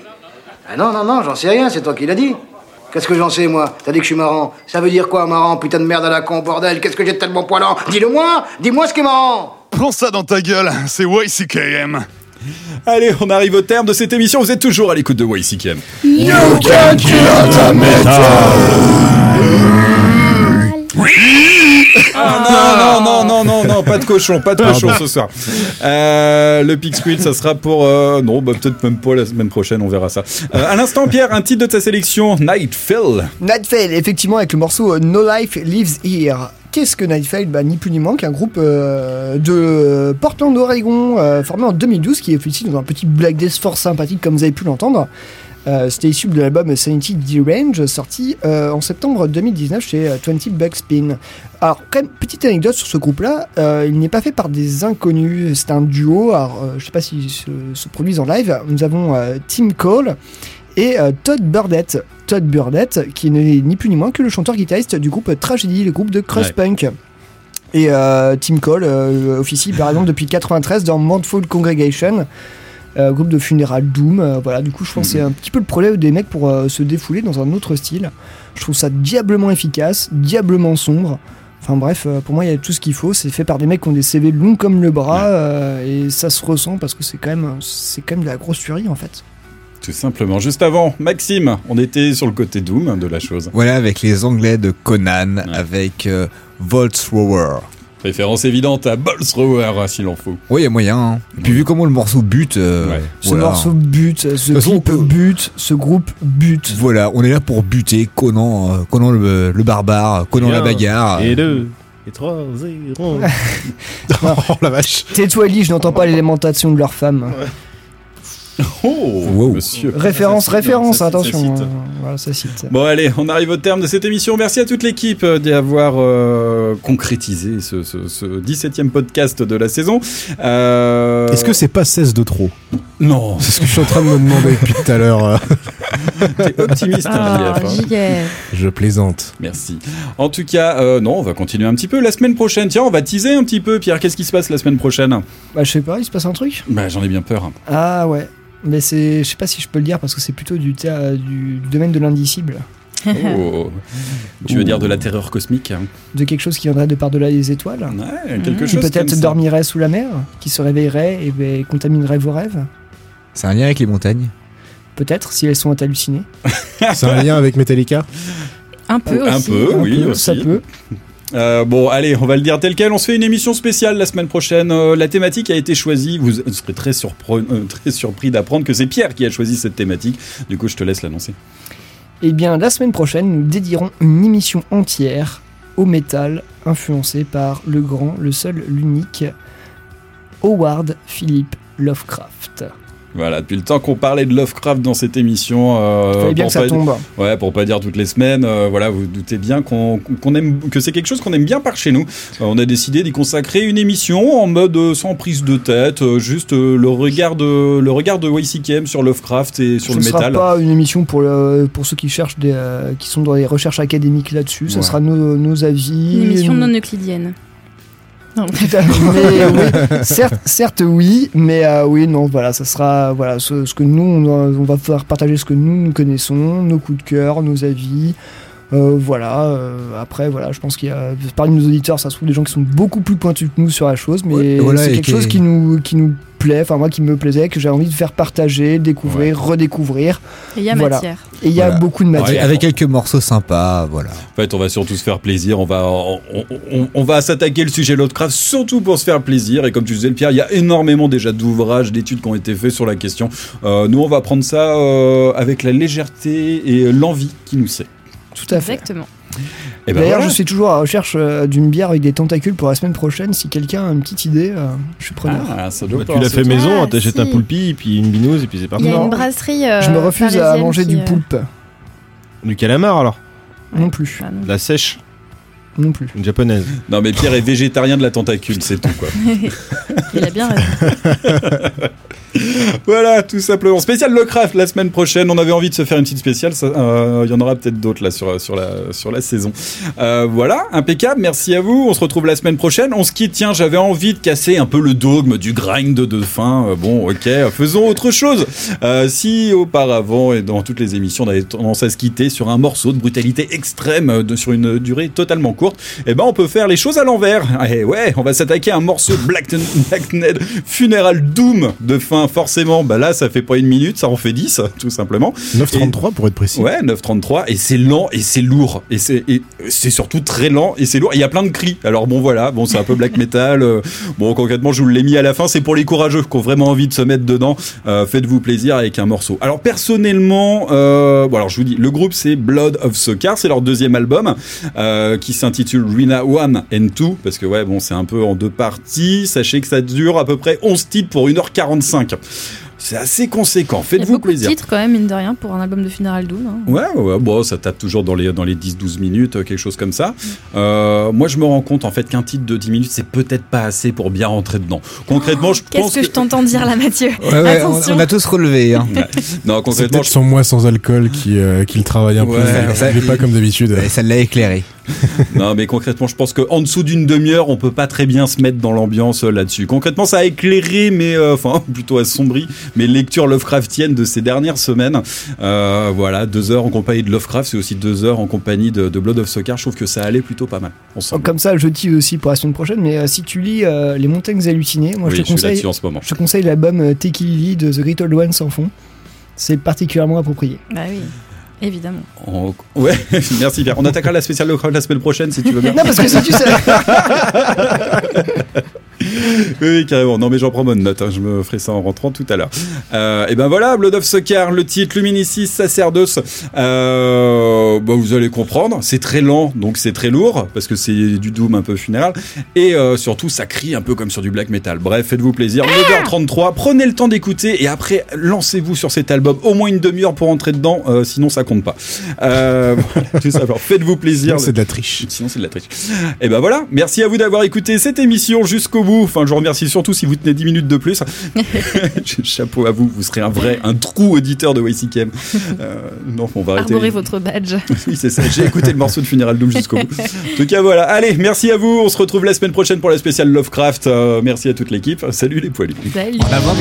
Ah non, non, non, j'en sais rien, c'est toi qui l'as dit. Qu'est-ce que j'en sais, moi T'as dit que je suis marrant. Ça veut dire quoi, marrant Putain de merde à la con, bordel. Qu'est-ce que j'ai de tellement poilant Dis-le-moi Dis-moi ce qui est marrant Prends ça dans ta gueule, c'est YCKM. Allez, on arrive au terme de cette émission. Vous êtes toujours à l'écoute de YCKM. You can kill the Ah, non, non, non, non, non, pas de cochon, pas de cochon ce soir. Euh, le Pix Quiz, ça sera pour. euh, non, bah, peut-être même pas la semaine prochaine, on verra ça. Euh, à l'instant, Pierre, un titre de ta sélection, Nightfall. Nightfall, effectivement, avec le morceau euh, No Life Lives Here. Qu'est-ce que Nightfall? Bah, Ni plus ni moins qu'un groupe euh, de Portland, Oregon, euh, formé en 2012, qui est aussi dans un petit black death fort sympathique, comme vous avez pu l'entendre. Euh, C'était issu de l'album Sanity D-Range, sorti euh, en septembre 2019 chez euh, 20 Bucks Spin. Alors, quand même, petite anecdote sur ce groupe-là, euh, il n'est pas fait par des inconnus, c'est un duo. Alors, euh, je sais pas s'ils se, se produisent en live. Nous avons euh, Tim Cole et euh, Todd Burdett. Todd Burdett, qui n'est ni plus ni moins que le chanteur-guitariste du groupe Tragedy, le groupe de crust punk. Et euh, Tim Cole euh, officie par exemple depuis 93 dans Mournful Congregation, euh, groupe de funérailles Doom. euh, voilà, du coup, je pense que c'est un petit peu le problème des mecs pour euh, se défouler dans un autre style. Je trouve ça diablement efficace, diablement sombre. Enfin bref, euh, pour moi, il y a tout ce qu'il faut. C'est fait par des mecs qui ont des CV longs comme le bras euh, et ça se ressent parce que c'est quand même, c'est quand même de la grosse furie en fait. Tout simplement. Juste avant, Maxime, on était sur le côté Doom de la chose. Voilà, avec les Anglais de Conan, avec euh, Voltsrower. Référence évidente à Balls Rower, hein, s'il en faut. Oui, il y a moyen. hein. Et puis vu comment le morceau bute, euh, Ce voilà. morceau bute, ce clip bute, ce groupe bute. Voilà, on est là pour buter Conan, euh, Conan le, le barbare, Conan la bagarre. Et deux, et trois, zéro. oh la vache. Tais-toi, Ellie, je n'entends pas les lamentations de leurs femmes. Oh, monsieur. Référence, référence, ça attention. ça cite. euh, voilà, ça cite. Bon allez, on arrive au terme de cette émission. Merci à toute l'équipe euh, d'y avoir euh, concrétisé ce, ce, ce 17e podcast de la saison. Euh, Est-ce que c'est pas 16 de trop? Non. C'est ce que je suis en train de me demander depuis tout à l'heure. T'es optimiste, hein, Ah, JF, hein. Je plaisante. Merci. En tout cas, euh, non, on va continuer un petit peu. La semaine prochaine, tiens, on va teaser un petit peu. Pierre, qu'est-ce qui se passe la semaine prochaine? Bah, je sais pas, il se passe un truc? Bah, j'en ai bien peur. Ah ouais. Mais c'est, je sais pas si je peux le dire parce que c'est plutôt du, théa- du, du domaine de l'indicible. Oh. Tu veux dire de la terreur cosmique hein De quelque chose qui viendrait de par-delà les étoiles. Ouais, quelque Qui chose comme peut-être dormirait sous la mer, qui se réveillerait et ben, contaminerait vos rêves. C'est un lien avec les montagnes Peut-être si elles sont hallucinées. C'est un lien avec Metallica Un peu Un aussi. peu, Un oui, peu, aussi. ça peut. Euh, bon, allez, on va le dire tel quel. On se fait une émission spéciale la semaine prochaine. Euh, la thématique a été choisie. Vous serez euh, très surpris d'apprendre que c'est Pierre qui a choisi cette thématique. Du coup, je te laisse l'annoncer. Eh bien, la semaine prochaine, nous dédierons une émission entière au métal, influencé par le grand, le seul, l'unique Howard Philip Lovecraft. Voilà, depuis le temps qu'on parlait de Lovecraft dans cette émission, euh, bien pour que ça pas- tombe. Ouais, pour pas dire toutes les semaines. euh, voilà, vous doutez bien qu'on aime, que c'est quelque chose qu'on aime bien par chez nous. Euh, on a décidé d'y consacrer une émission en mode euh, sans prise de tête, euh, juste euh, le regard de le regard de YCKM sur Lovecraft et sur Ce le ne sera métal. pas une émission pour, le- pour ceux qui cherchent des, euh, qui sont dans les recherches académiques là-dessus. Ce Ouais. sera nos, nos avis. Une émission non euclidienne. Non. Tout à fait. Mais oui, certes, certes oui, mais euh, oui, non, voilà, ça sera voilà ce, ce que nous on, va- on va faire partager ce que nous nous connaissons, nos coups de cœur, nos avis. Euh, voilà. euh, après, voilà, je pense qu'il y a parmi nos auditeurs, ça se trouve des gens qui sont beaucoup plus pointus que nous sur la chose, mais Ouais, voilà, c'est quelque chose qui nous qui nous plaît, enfin moi qui me plaisait, que j'ai envie de faire partager, découvrir, redécouvrir. Et il y a Voilà. matière. Et il y a Voilà. beaucoup de matière. Avec quelques morceaux sympas, voilà. En fait, on va surtout se faire plaisir. On va, on, on- on va s'attaquer le sujet Lovecraft surtout pour se faire plaisir. Et comme tu disais, Pierre, il y a énormément déjà d'ouvrages, d'études qui ont été faits sur la question. Euh, nous, on va prendre ça euh, avec la légèreté et l'envie qui nous sait. Tout à fait. Exactement. Ben D'ailleurs, voilà. je suis toujours à la recherche euh, d'une bière avec des tentacules pour la semaine prochaine. Si quelqu'un a une petite idée, euh, je suis preneur. Ah, ça doit Bah, tu l'as fait maison, Ah, t'achètes si. un poulpi, puis une binouse, et puis c'est Il parti. y a une brasserie. euh, je me refuse à manger qui, du euh, poulpe. Du calamar alors? Non plus. non. De La sèche, Non plus. une japonaise. Non, mais Pierre est végétarien de la tentacule, c'est tout quoi. Il a bien raison. Voilà, tout simplement. Spécial Lovecraft la semaine prochaine. On avait envie de se faire une petite spéciale. euh, Il y en aura peut-être d'autres là sur, sur, la, sur la saison. Euh, voilà, impeccable. Merci à vous. On se retrouve la semaine prochaine. On se quitte. Tiens, j'avais envie de casser un peu le dogme du grind de fin. Euh, bon, ok, faisons autre chose. Euh, si auparavant et dans toutes les émissions, on avait tendance à se quitter sur un morceau de brutalité extrême euh, sur une durée totalement courte, eh ben on peut faire les choses à l'envers. Et ouais, on va s'attaquer à un morceau de Black, Blackned Funeral Doom de fin. Forcément, bah là, ça fait pas une minute, ça en fait 10, tout simplement. 9.33 pour être précis. Ouais, 9.33 et c'est lent et c'est lourd et c'est surtout très lent et c'est lourd. Et Il y a plein de cris. Alors bon voilà, bon c'est un peu black metal. euh, bon concrètement, je vous l'ai mis à la fin. C'est pour les courageux qui ont vraiment envie de se mettre dedans. Euh, Faites-vous plaisir avec un morceau. Alors personnellement, euh, bon alors je vous dis, le groupe c'est Blood of Sokar, c'est leur deuxième album qui s'intitule Rina 1 and 2 parce que ouais bon c'est un peu en deux parties. Sachez que ça dure à peu près 11 titres pour 1h45. C'est assez conséquent. Faites-vous beaucoup de plaisir. titres quand même, mine de rien, pour un album de Funeral Doom. hein. Ouais, ouais, ouais, bon, ça tape toujours dans les, dans les 10-12 minutes, euh, quelque chose comme ça. Euh, moi, je me rends compte, en fait, qu'un titre de 10 minutes, c'est peut-être pas assez pour bien rentrer dedans. Concrètement, je pense Qu'est-ce que, je t'entends dire là, Mathieu? Ouais, ouais, on, Attention. on a tous relevé. Hein. Ouais. Non, C'est concrètement, peut-être son mois sans alcool qui, euh, qui le travaille un Ouais, peu. ça- Il est pas comme d'habitude. Et ça l'a éclairé. non, mais concrètement, je pense qu'en dessous d'une demi-heure, on peut pas très bien se mettre dans l'ambiance euh, là-dessus. Concrètement, ça a éclairé, mais euh, enfin, plutôt assombri mes lectures Lovecraftiennes de ces dernières semaines. Euh, voilà, deux heures en compagnie de Lovecraft, c'est aussi deux heures en compagnie de, de Blood of Sokar. Je trouve que ça allait plutôt pas mal. ensemble. Comme ça, je dis aussi pour la semaine prochaine, mais euh, si tu lis euh, Les Montagnes Hallucinées, moi oui, je te conseille, là-dessus en ce moment. je te conseille l'album Easy de The Great Old Ones en fond. C'est particulièrement approprié. Bah oui, évidemment. En- Ouais, merci Pierre. On attaquera la spéciale Lovecraft la semaine prochaine si tu veux bien. Non, parce que si tu sais. Oui, carrément. Non, mais j'en prends bonne note. hein. Je me ferai ça en rentrant tout à l'heure. Euh, et ben voilà, Blood of Sokar, le titre Luminicis Sacerdos. Euh, bah, vous allez comprendre. C'est très lent, donc c'est très lourd parce que c'est du doom un peu funéral. Et euh, surtout, ça crie un peu comme sur du black metal. Bref, faites-vous plaisir. 9h33. Prenez le temps d'écouter et après, lancez-vous sur cet album. Au moins une demi-heure pour entrer dedans. euh, sinon, ça compte pas. Euh, voilà, tout simplement. Faites-vous plaisir. C'est de la triche. Sinon, c'est de la triche. Et ben voilà, merci à vous d'avoir écouté cette émission jusqu'au bout. Enfin, je vous remercie surtout si vous tenez 10 minutes de plus. Chapeau à vous, vous serez un vrai, un trou auditeur de YCKM. Euh, non, on va arrêter. Arborez votre badge. Oui, c'est ça, j'ai écouté le morceau de Funeral Doom jusqu'au bout. En tout cas, voilà. Allez, merci à vous. On se retrouve la semaine prochaine pour la spéciale Lovecraft. Euh, merci à toute l'équipe. Salut les poilus. Salut. En avant.